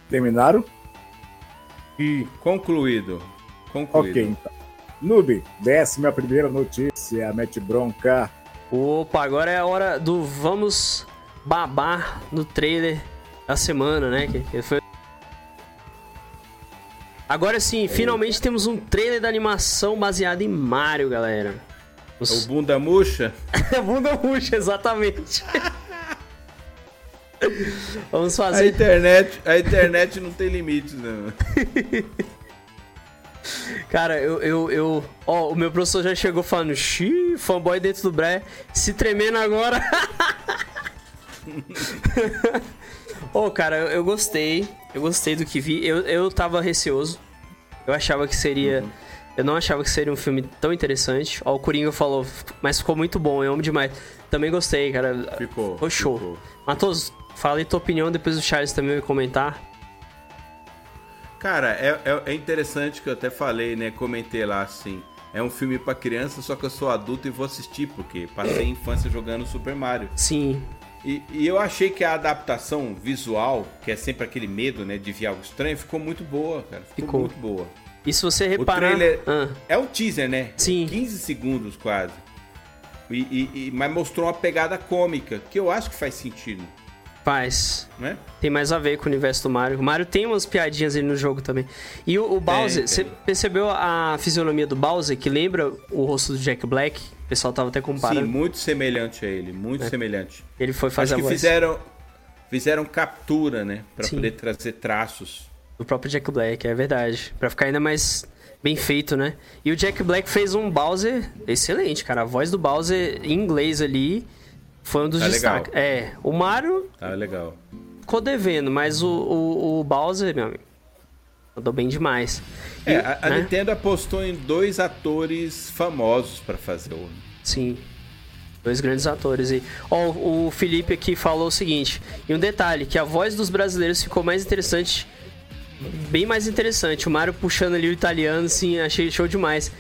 Terminaram? Concluído. Concluído. Ok, então. Noob, décima primeira notícia, mete bronca. Opa, agora é a hora do vamos babar no trailer da semana, né? Que, que foi... Agora sim, finalmente temos um trailer da animação baseado em Mario, galera. É O bunda murcha? [laughs] Bunda murcha, exatamente. [laughs] Vamos A fazer. internet, a internet não tem limites, né? [laughs] Cara, eu, eu, eu. Ó, o meu professor já chegou falando, xiii, fanboy dentro do bré, se tremendo agora. Ô, cara, eu, eu gostei. Eu gostei do que vi. Eu, eu tava receoso. Eu achava que seria Eu não achava que seria um filme tão interessante. Ó, o Coringa falou, mas ficou muito bom, eu amo demais. Também gostei, cara. Ficou. Ficou show. ficou. Matos, fala aí tua opinião, depois o Charles também vai comentar. Cara, é, é, é interessante que eu até falei, né? Comentei lá assim. É um filme pra criança, só que eu sou adulto e vou assistir, porque passei a infância jogando Super Mario. Sim, E, e eu achei que a adaptação visual, que é sempre aquele medo, né, de ver algo estranho, ficou muito boa, cara. Ficou, Ficou. muito boa. e se você O reparar... trailer Ah, é um teaser, né? Sim. 15 segundos quase. E, e- e- mas mostrou uma pegada cômica, que eu acho que faz sentido, faz. né? Tem mais a ver com o universo do Mario. O Mario tem umas piadinhas ali no jogo também. E o, o Bowser, tem. você percebeu a fisionomia do Bowser, que lembra o rosto do Jack Black? O pessoal tava até Sim, comparando. muito semelhante a ele, muito É. semelhante. Ele foi fazer Acho a que voz fizeram, fizeram captura, né? Pra Sim. poder trazer traços. do próprio Jack Black, é verdade. Pra ficar ainda mais bem feito, né? E o Jack Black fez um Bowser excelente, cara. A voz do Bowser em inglês ali foi um dos Tá destaques. É, o Mario Tá legal. ficou devendo, mas o, o, o Bowser, meu amigo, mandou bem demais. E, É, a, a né? Nintendo apostou em dois atores famosos pra fazer o. Sim. Dois grandes atores. E, ó, o Felipe aqui falou o seguinte: e um detalhe, que a voz dos brasileiros ficou mais interessante. Bem mais interessante. O Mario puxando ali o italiano, assim, achei show demais.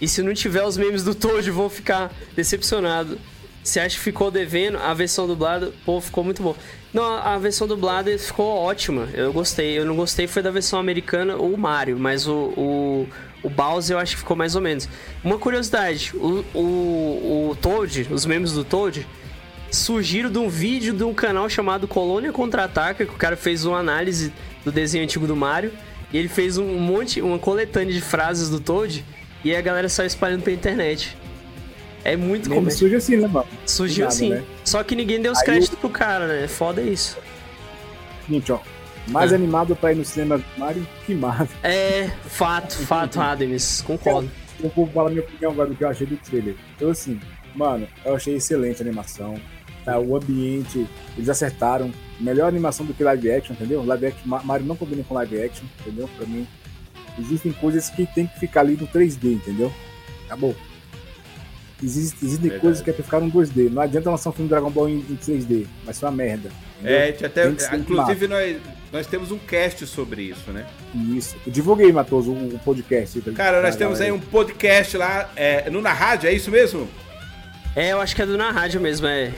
E se não tiver os memes do Toad, vou ficar decepcionado. Você acha que ficou devendo? A versão dublada, pô, ficou muito bom. Não, a versão dublada ficou ótima. Eu gostei. Eu não gostei foi da versão americana ou o Mario, mas o, o, o Bowser eu acho que ficou mais ou menos. Uma curiosidade, o, o, o Toad, os memes do Toad, surgiram de um vídeo de um canal chamado Colônia Contra-Ataca, que o cara fez uma análise do desenho antigo do Mario. E ele fez um monte, uma coletânea de frases do Toad. E a galera saiu espalhando pela internet. É muito como surge assim, né, mano? Surgiu nada, assim. né? Só que ninguém deu os Aí créditos pro cara, né? Foda isso. Seguinte, ó. Mais Ah. animado pra ir no cinema Mario que Mario. É, fato, fato, Ademis. Concordo. Eu vou falar minha opinião agora do que eu achei do trailer. Então, assim, mano, eu achei excelente a animação. Tá, o ambiente, eles acertaram. Melhor animação do que live action, entendeu? Live action, Ma- Mario não combina com live action, entendeu? Pra mim, existem coisas que tem que ficar ali no 3D, entendeu? Acabou. Existe- existem Verdade. coisas que é pra ficar no 2D. Não adianta lançar um filme Dragon Ball em, em 3D. Vai ser uma merda. entendeu? É, até, Tem que ser inclusive nós, nós temos um cast sobre isso, né? Isso. Eu divulguei, Matoso, o, o podcast. Cara, nós Pra temos aí galera. um podcast lá é, no Na Rádio, é isso mesmo? É, eu acho que é do na rádio mesmo, é.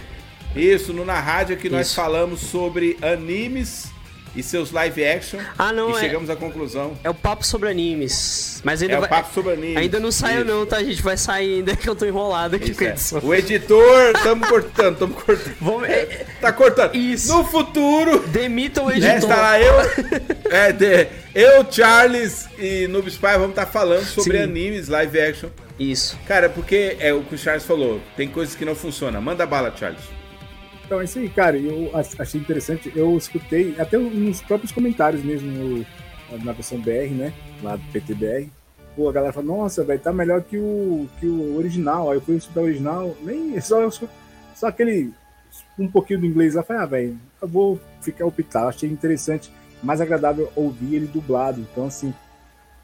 Isso, no Na Rádio que nós Isso. falamos sobre animes e seus live action Ah, não, e é. chegamos à conclusão. É o papo sobre animes. Mas ainda É o vai. papo sobre animes. Ainda não saiu, Isso. não, tá, gente? Vai sair ainda que eu tô enrolado aqui Isso com a é. edição. O editor, tamo cortando, tamo cortando. Vamos. é, Tá cortando. Isso. No futuro, Demitam o né, editor. estará eu, é, de- eu, Charles e Noob Spy vamos estar falando sobre Sim. animes live action. Isso. Cara, porque é o que o Charles falou, tem coisas que não funcionam. Manda bala, Charles. Então, é isso aí, cara. Eu ach- achei interessante. Eu escutei até nos próprios comentários mesmo no- na versão BR, né? Lá do PTBR. Pô, a galera fala, nossa, velho, tá melhor que o, que o original. Aí eu fui estudar o original, nem só, só aquele. Um pouquinho do inglês lá. Falei, ah, velho, eu vou ficar optar. Achei interessante, mais agradável ouvir ele dublado. Então, assim,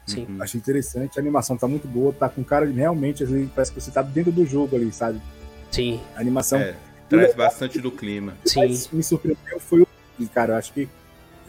Sim. Uhum. achei interessante. A animação tá muito boa, tá com cara de realmente, assim, parece que você tá dentro do jogo ali, sabe? Sim. A animação É, traz bastante do clima. Sim. mas me surpreendeu foi o Luigi, cara. Eu acho que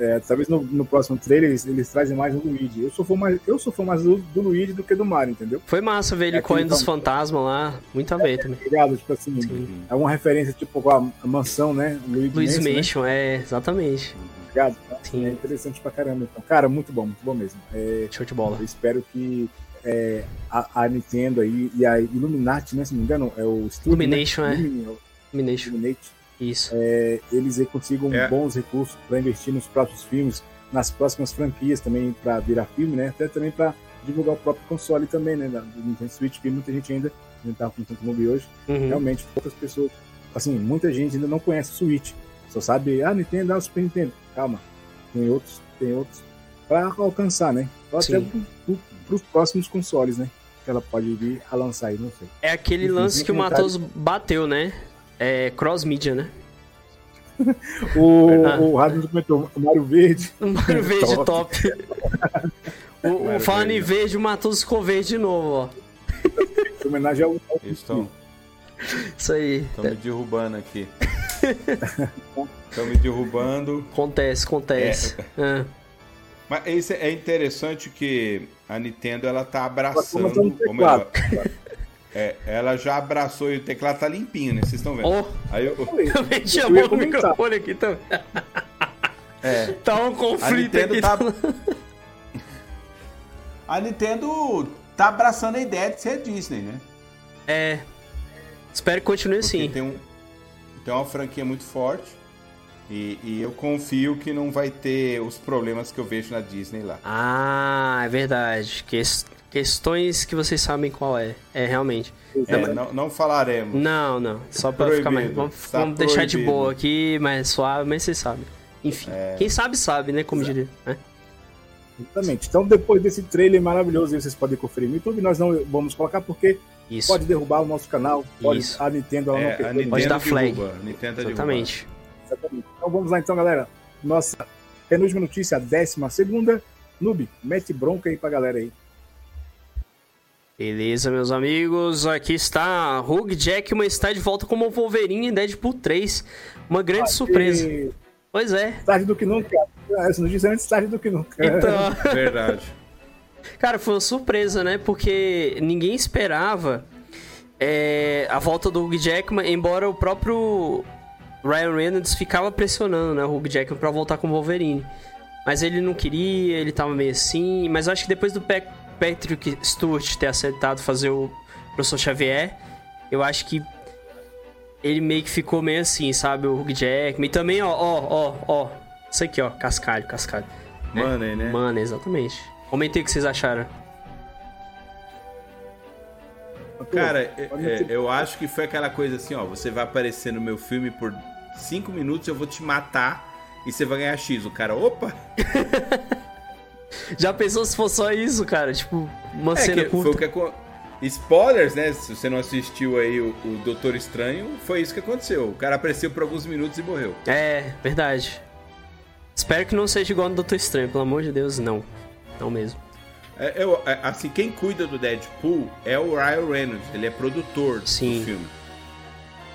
é, talvez no, no próximo trailer eles, eles trazem mais o Luigi. Eu sou fã mais, eu sou fã mais do, do Luigi do que do Mario, entendeu? Foi massa ver ele É aquele correndo dos tom- fantasmas lá. Muito a ver também. Ligado? Tipo assim, Sim. é uma referência tipo com a, a mansão, né? Luigi Luiz Mansion, né? Mansion, é, exatamente. Ligado? É Sim. interessante pra caramba. Então, cara, muito bom, muito bom mesmo. É, Show de bola. eu espero que é, a, a Nintendo aí e a Illuminati, né? Se não me engano, é o estúdio. Illumination, né? é. Illumi- Illumination. Illuminate. Isso. é, eles aí consigam É. bons recursos para investir nos próprios filmes, nas próximas franquias também para virar filme, né? Até também para divulgar o próprio console também, né? Do Nintendo Switch, que muita gente ainda, a gente tava comentando com o Mubi hoje, Uhum. realmente poucas pessoas, assim, muita gente ainda não conhece o Switch, só sabe, ah, Nintendo, ah, Super Nintendo, calma, tem outros, tem outros para alcançar, né? Ou até para os próximos consoles, né? Que ela pode vir a lançar aí, não sei. É aquele Enfim, lance que o. Matos bateu, né? É cross-mídia, né? [laughs] O, Ah. o comentou, Mario Verde, O Mario Verde [laughs] Top. top. O, o falando em verde, o Matoso ficou verde de novo, ó. Em homenagem ao. Estão Isso aí. me derrubando aqui. [laughs] Estão me derrubando. Acontece, acontece. Ah. Mas isso é interessante que a Nintendo ela tá abraçando, Mas como tá é, ela já abraçou e o teclado tá limpinho, né? Vocês estão vendo? Ó, Aí eu, [laughs] também Eu ia o microfone aqui também. [laughs] é, Tá um conflito aqui. tá [laughs] A Nintendo tá abraçando a ideia de ser Disney, né? É. Espero que continue Porque assim. tem um tem uma franquia muito forte. E, e eu confio que não vai ter os problemas que eu vejo na Disney lá. Ah, é verdade. Ques- questões que vocês sabem qual é. É, realmente. É, não, não falaremos. Não, não. Só pra Proibido. ficar mais. Vamos, Tá vamos deixar de boa aqui, mais suave, mas vocês sabem. Enfim. É. Quem sabe, sabe, né? Como diria. né? Exatamente. Então, depois desse trailer maravilhoso, aí vocês podem conferir no YouTube. Nós não vamos colocar porque Isso. pode derrubar o nosso canal. Pode, Isso. a Nintendo ela É, não perdoa Nintendo Pode dar flag. derruba, Nintendo derruba. Exatamente. Exatamente. Então vamos lá então, galera. Nossa penúltima notícia, a décima segunda. Noob, mete bronca aí pra galera aí. Beleza, meus amigos. Aqui está. Hugh Jackman está de volta como Wolverine em Deadpool 3. Uma grande surpresa. E Pois é. tarde do que nunca. Essa notícia é antes tarde do que nunca. Então. [laughs] Verdade. Cara, foi uma surpresa, né? Porque ninguém esperava é, a volta do Hugh Jackman, embora o próprio Ryan Reynolds ficava pressionando, né? O Hugh Jackman pra voltar como Wolverine. Mas ele não queria, ele tava meio assim. Mas eu acho que depois do Pe- Patrick Stewart ter aceitado fazer o Professor Xavier, eu acho que ele meio que ficou meio assim, sabe? O Hugh Jackman. E também, ó, ó, ó, ó. Isso aqui, ó. Cascalho, cascalho. Money, né? Mano, exatamente. Comentei o que vocês acharam. Cara, é- Pode é, meter- eu acho que foi aquela coisa assim, ó. Você vai aparecer no meu filme por 5 minutos, eu vou te matar e você vai ganhar X. O cara, opa! [laughs] Já pensou se fosse só isso, cara? Tipo, uma É cena que curta. que Spoilers, né? Se você não assistiu aí o, o Doutor Estranho, foi isso que aconteceu. O cara apareceu por alguns minutos e morreu. É, verdade. Espero que não seja igual no Doutor Estranho, pelo amor de Deus, não. Não mesmo. É, eu- é, assim, quem cuida do Deadpool é o Ryan Reynolds. Ele é produtor Sim. do filme.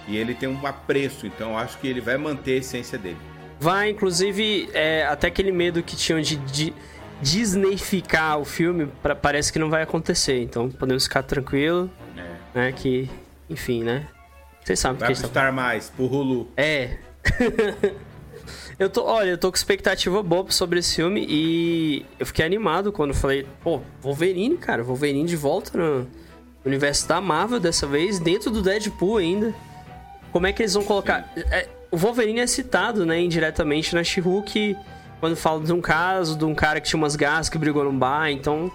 E ele tem um apreço, então acho que ele vai manter a essência dele. Vai, inclusive, é, até aquele medo que tinham de, de Disneyficar o filme, pra- parece que não vai acontecer. Então podemos ficar tranquilo, É. né? Que, enfim, né? Vocês sabem que Vai gente tá custar mais pro Hulu. É. [laughs] eu tô, olha, eu tô com expectativa boa sobre esse filme e eu fiquei animado quando falei, pô, Wolverine, cara, Wolverine de volta no universo da Marvel dessa vez, dentro do Deadpool ainda. Como é que eles vão colocar? É, o Wolverine é citado, né, indiretamente na She-Hulk, quando fala de um caso, de um cara que tinha umas garras que brigou num bar, então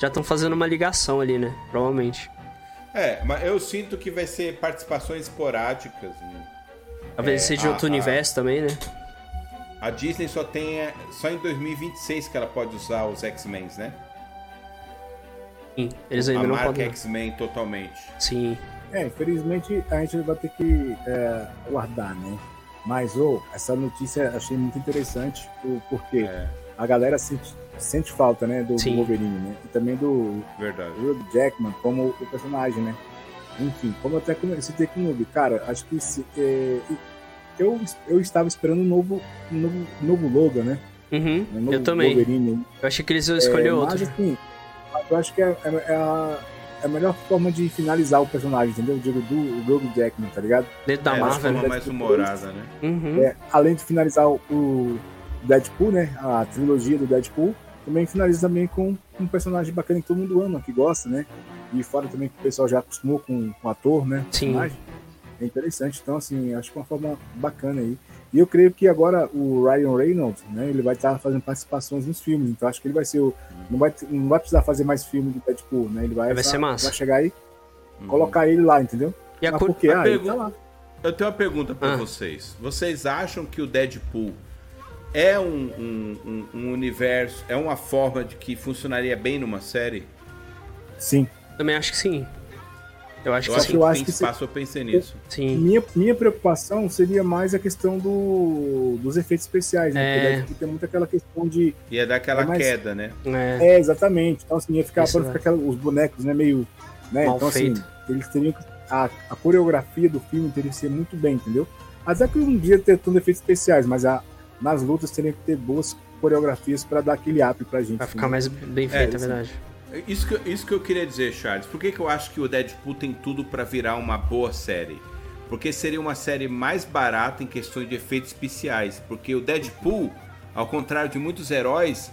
já estão fazendo uma ligação ali, né? Provavelmente. É, mas eu sinto que vai ser participações esporádicas. né? Talvez É, seja de a- outro a- universo também, né? A Disney só tem. é, Só em 2026 que ela pode usar os X-Men, né? Sim, eles A ainda não marca podem. X-Men totalmente. Sim. É, infelizmente a gente vai ter que é, guardar, né? Mas, ô, essa notícia achei muito interessante, porque É, a galera sente, sente falta, né, do, do. Wolverine, né? E também do verdade. Hugh Jackman como o personagem, né? Enfim, como até come- citei com o Noob, cara, acho que se, é, eu, eu estava esperando um novo, um novo, um novo logo, né? Uhum, Um novo eu também. Wolverine. Eu achei que eles iam escolher É, outro. Mas, assim, eu acho que é, é- é a, é a melhor forma de finalizar o personagem, entendeu? Eu digo do, Hugh Jackman, tá ligado? Dentro da é, de Marvel, forma né? mais humorada, né? Uhum. É, além de finalizar o, o Deadpool, né? A trilogia do Deadpool, também finaliza também com um personagem bacana que todo mundo ama, que gosta, né? E fora também que o pessoal já acostumou com, com o ator, né? Sim. Personagem. É interessante. Então, assim, acho que é uma forma bacana aí. E eu creio que agora o Ryan Reynolds, né? Ele vai estar fazendo participações nos filmes. Então, acho que ele vai ser o. Não vai, não vai precisar fazer mais filme do Deadpool, né? Ele vai, Vai ser massa. vai chegar aí, Uhum. colocar ele lá, entendeu? E a Mas cor... por quê? a Ah, ele pergunta- tá lá. Eu tenho uma pergunta pra Ah. vocês. Vocês acham que o Deadpool é um, um- um- um universo, é uma forma de que funcionaria bem numa série? Sim. Também acho que sim. Eu acho Eu que acho que eu tem acho que se- espaço, eu pensei nisso. Sim. Minha, minha preocupação seria mais a questão do, dos efeitos especiais, né? É. Porque tem muito aquela questão de. Ia dar aquela É mais- queda, né? É, É, exatamente. Então, assim, ia ficar, Isso pode é. ficar aquela- os bonecos, né? Meio. Né? Mal então, assim, feito. eles teriam que. A, a coreografia do filme teria que ser muito bem, entendeu? Até que não devia ter tanto efeitos especiais, mas a, nas lutas teria que ter boas coreografias pra dar aquele up pra gente. vai ficar entendeu? mais bem feito, é, isso. verdade. Isso que, isso que eu queria dizer, Charles. Por que, que eu acho que o Deadpool tem tudo pra virar uma boa série? Porque seria uma série mais barata em questões de efeitos especiais. Porque o Deadpool, ao contrário de muitos heróis,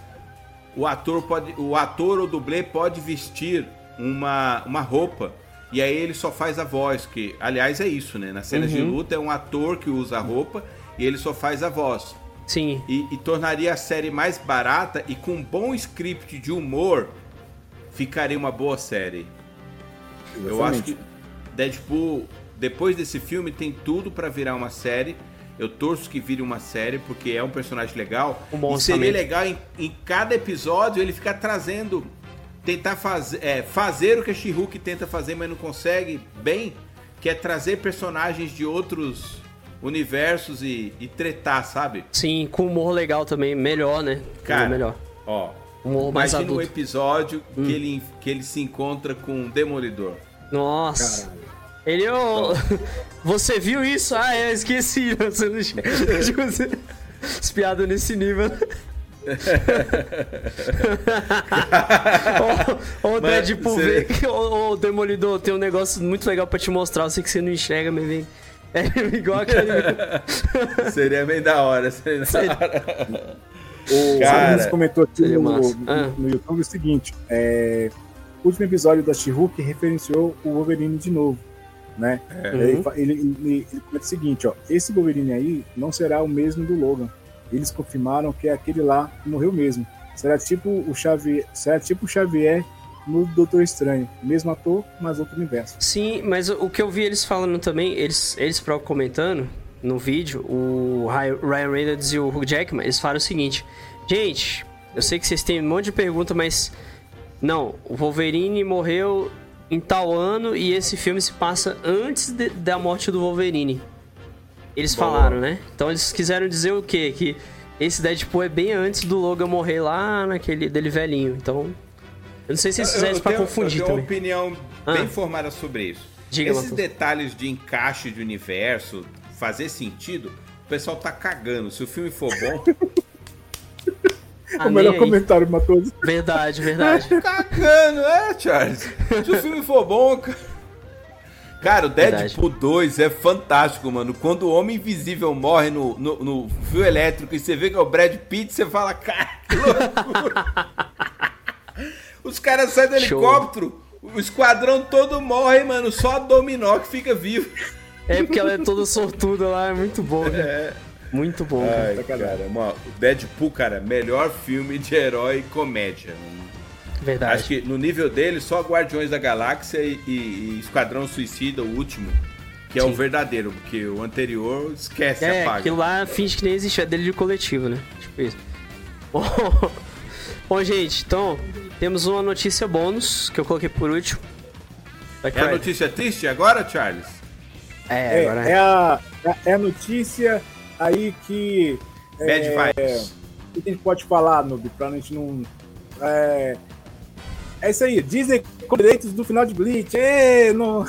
o ator pode, o ator ou dublê pode vestir uma, uma roupa e aí ele só faz a voz, que aliás é isso, né? Nas cenas de Uhum. luta é um ator que usa a roupa e ele só faz a voz. Sim, E, e tornaria a série mais barata e com um bom script de humor ficaria uma boa série. Eu acho Exatamente. que Deadpool, depois desse filme, tem tudo pra virar uma série. Eu torço que vire uma série, porque é um personagem legal. Um bom e seria orçamento. legal em, em cada episódio ele ficar trazendo. Tentar fazer, é, fazer o que a She-Hulk tenta fazer, mas não consegue bem, que é trazer personagens de outros universos e, e tretar, sabe? sim, com humor legal também, melhor, né? Cara, melhor. Ó, Humor mais imagina um adulto. Hum. episódio que, ele, que ele se encontra com um demolidor. Nossa. Caralho. Ele, ô. [laughs] Você viu isso? Ah, eu esqueci. [laughs] Você não enxerga. [laughs] Tipo assim, nesse nível. Ô, ô, Deadpool, você- que- ô, ô, Demolidor, tem um negócio muito legal pra te mostrar. Eu sei que você não enxerga, mas vem. É igual aquele. Seria bem da hora. Seria da hora. O Cara, comentou aqui no, no- Ah. no YouTube o seguinte: é, o último episódio da She-Hulk referenciou o Wolverine de novo. Né? É. Uhum. Ele, fa- ele, ele, ele comenta o seguinte: ó, esse Wolverine aí não será o mesmo do Logan. Eles confirmaram que é aquele lá que morreu mesmo. Será tipo o Xavier, será tipo o Xavier no Doutor Estranho. Mesmo ator, mas outro universo. Sim, mas o o que eu vi eles falando também, eles, eles próprios comentando no vídeo, o Ry- Ryan Reynolds e o Hugh Jackman, eles falaram o seguinte: Gente, eu sei que vocês têm um monte de pergunta, mas. Não, o Wolverine morreu em tal ano e esse filme se passa antes de- da morte do Wolverine. Eles falaram, né? Então eles quiseram dizer o quê? Que esse Deadpool é bem antes do Logan morrer lá naquele dele velhinho. Então. Eu não sei se eles fizeram isso pra tenho, confundir eu tenho também. uma opinião Ah. bem formada sobre isso. Diga, Esses Matheus. detalhes de encaixe de universo, fazer sentido, o pessoal tá cagando. Se o filme for bom, Ah, [laughs] o melhor comentário, Matheus. Verdade, verdade. [laughs] cagando, é, Charles? Se o filme for bom, ca- [laughs] Cara, o Deadpool 2 é fantástico, mano. Quando o Homem Invisível morre no, no, no fio elétrico e você vê que é o Brad Pitt, você fala, cara, que loucura. Os caras saem do Show. helicóptero, o esquadrão todo morre, mano. Só a Dominó que fica vivo. É porque ela é toda sortuda lá, é muito bom, né? É. Muito bom, cara. Ai, cara, mano, o Deadpool, cara, melhor filme de herói e comédia. Verdade. Acho que no nível dele, só Guardiões da Galáxia e, e- Esquadrão Suicida, o último, que é Sim. o verdadeiro, porque o anterior esquece, É, apaga. aquilo lá finge que nem existe, é dele de coletivo, né? Tipo isso. [laughs] Bom, bom, gente, então, temos uma notícia bônus que eu coloquei por último. É a notícia triste agora, Charles? É, É, agora é, a, é a notícia aí que. Bad é, vibes. O que a gente pode falar, Noob, pra gente não. É, é isso aí, Disney com direitos do final de Bleach. Ê, não...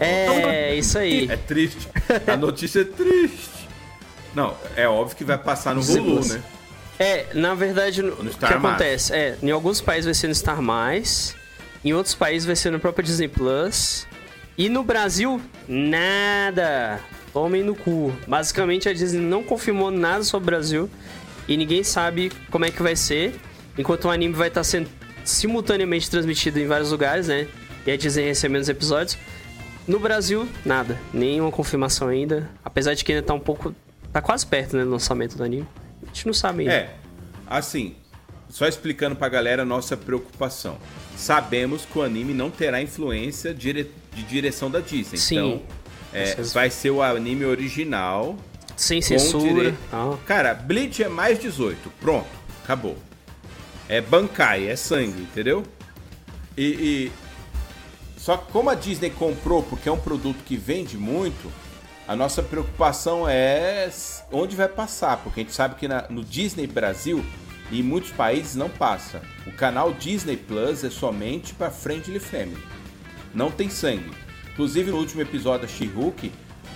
É, [laughs] isso aí. É triste. A notícia é triste. Não, é óbvio que vai passar no Hulu, né? É, na verdade, no- o que Mais. acontece? É, em alguns países vai ser no Star Mais, em outros países vai ser no próprio Disney Plus, e no Brasil, nada. Tomem no cu. Basicamente, a Disney não confirmou nada sobre o Brasil e ninguém sabe como é que vai ser, enquanto o anime vai estar sendo simultaneamente transmitido em vários lugares, né? E a Disney recebendo os episódios. No Brasil, nada. Nenhuma confirmação ainda. Apesar de que ainda tá um pouco. Tá quase perto, né? Do lançamento do anime. A gente não sabe ainda. É, assim, só explicando pra galera a nossa preocupação. Sabemos que o anime não terá influência dire- de direção da Disney. Sim. Então, é, vai ser o anime original. Sem censura. direito- tal. Cara, Bleach é mais 18. Pronto, acabou. É Bankai, é sangue, entendeu? E, e Só que como a Disney comprou, porque é um produto que vende muito, a nossa preocupação é onde vai passar, porque a gente sabe que na, no Disney Brasil e em muitos países não passa. O canal Disney Plus é somente para Friendly Family. Não tem sangue. Inclusive no último episódio da She-Hulk,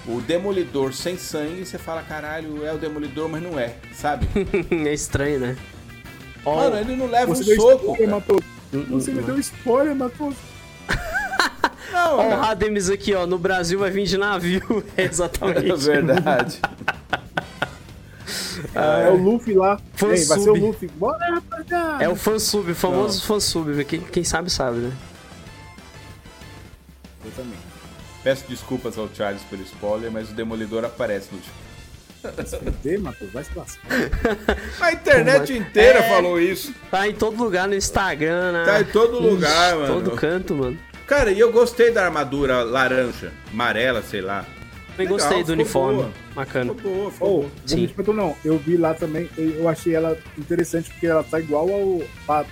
o Demolidor sem sangue, você fala, caralho, é o Demolidor, mas não é, sabe? [laughs] é estranho, né? Mano, ele não leva Você um soco. spoiler, cara. Matoso. Você me deu spoiler, Matoso. [laughs] Não, Ó, o. Rademis aqui, ó. No Brasil vai vir de navio. [laughs] É exatamente. É verdade. É o Luffy lá. Fã Ei, vai ser o. Luffy. Bora, rapaziada. É o fansub, o famoso fansub. Quem, quem sabe, sabe, né? Eu também. Peço desculpas ao Charles pelo spoiler, mas o Demolidor aparece no Tem, Matoso, vai se lascar. [laughs] A internet inteira É. falou isso. Tá em todo lugar, no Instagram, né? Tá em todo lugar, Ixi, mano. Todo canto, mano. Cara, e eu gostei da armadura laranja, amarela, sei lá. Também Legal, gostei do uniforme. boa. Bacana. Ficou boa, ficou Oh, boa. Sim. Não, eu vi lá também, eu achei ela interessante porque ela tá igual ao.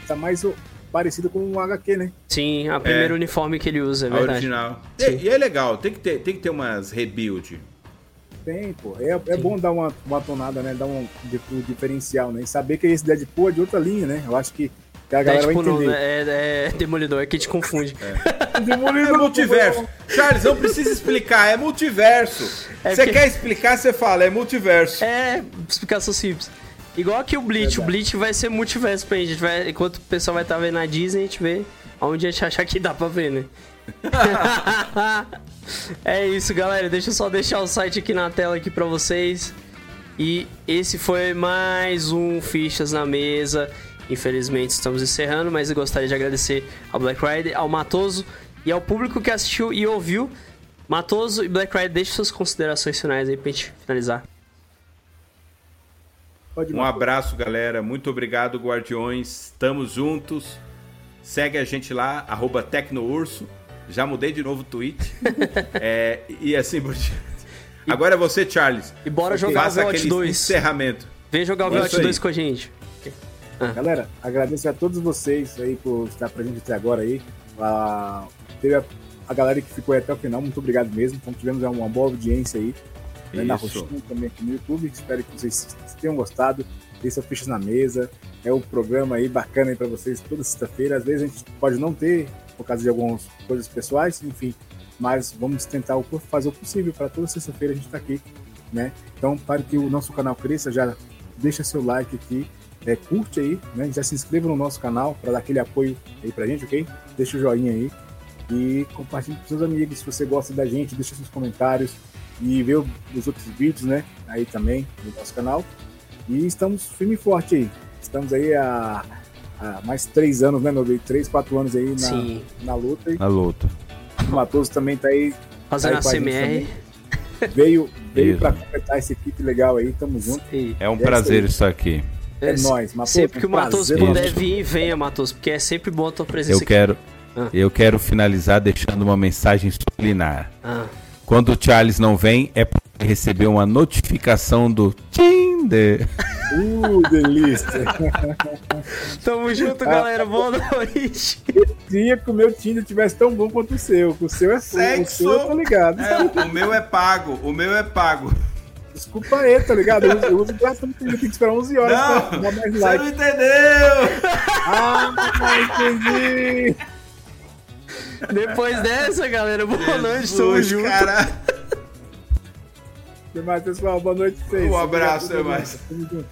tá- mais o- parecida com o HQ, né? Sim, a primeiro uniforme que ele usa, é A verdade. original. E, e é legal, tem que ter, tem que ter umas rebuild. Tem, pô. É, é bom dar uma, uma tonada, né? Dar um, um diferencial, né? E saber que esse Deadpool é de outra linha, né? Eu acho que, que a É, galera tipo, vai não, entender. é, é Demolidor, é que te confunde. É [laughs] multiverso. Charles, não precisa explicar, é multiverso. É Você porque- quer explicar, você fala, é multiverso. É, explicação simples. Igual aqui o Bleach, o Bleach vai ser multiverso pra gente. Vai, enquanto o pessoal vai estar vendo na Disney, a gente vê onde a gente achar que dá pra ver, né? [laughs] é isso, galera. Deixa eu só deixar o site aqui na tela aqui pra vocês. E esse foi mais um Fichas na Mesa. Infelizmente estamos encerrando, mas eu gostaria de agradecer ao Black Rider, ao Matoso e ao público que assistiu e ouviu. Matoso e Black Rider, deixe suas considerações finais aí pra gente finalizar. Um abraço, galera. Muito obrigado, Guardiões. Estamos juntos. Segue a gente lá, arroba Tecnourso. Já mudei de novo o tweet. [laughs] É, e assim por diante. Agora é você, Charles. E bora jogar o Faça aquele 2. encerramento. Vem jogar o aí. 2 com a gente. Galera, agradeço a todos vocês aí por estar presente até agora aí. A, teve a, a galera que ficou até o final, muito obrigado mesmo. Então tivemos uma boa audiência aí. Né, na. Roxinha também aqui no YouTube. Espero que vocês tenham gostado. Esse é o Fichas na Mesa. É um programa aí bacana aí pra vocês toda sexta-feira. Às vezes a gente pode não ter, por causa de algumas coisas pessoais, enfim. Mas vamos tentar o- fazer o possível para toda sexta-feira a gente tá aqui, né? Então, para que o nosso canal cresça, já deixa seu like aqui, é, curte aí, né? Já se inscreva no nosso canal para dar aquele apoio aí pra gente, ok? Deixa o joinha aí e compartilhe com seus amigos. Se você gosta da gente, deixa seus comentários e vê os outros vídeos, né? Aí também no nosso canal. E estamos firme e forte aí. Estamos aí há, há mais três anos, né, meu bem? Três, quatro anos aí Sim. na, na luta. E Na luta. o Matoso também tá aí, Fazendo Aí a CMR. veio, veio para completar essa equipe legal aí. Tamo junto. É um É prazer isso estar aqui. É, É, nóis, Matoso. sempre que o Matos puder vir, venha, Matos, porque é sempre bom a tua presença Eu quero, Ah. eu quero finalizar deixando uma mensagem subliminar. aqui. Ah. Quando o Charles não vem, é porque recebeu uma notificação do Tinder. Uh, delícia. [laughs] Tamo junto, galera. Boa noite. Queria que o meu Tinder tivesse tão bom quanto o seu. O seu é full, o Sexo. seu eu tô ligado. É, o meu é pago, o meu é pago. Desculpa aí, tá ligado? Eu uso, eu uso gratuito, eu tenho que esperar 11 horas pra Não, dar mais você like. não entendeu! Ah, entendi. Depois dessa, galera, boa noite. Tamo Jesus, junto. cara. Pessoal. Boa noite pra vocês. Um abraço, até mais. Tamo junto.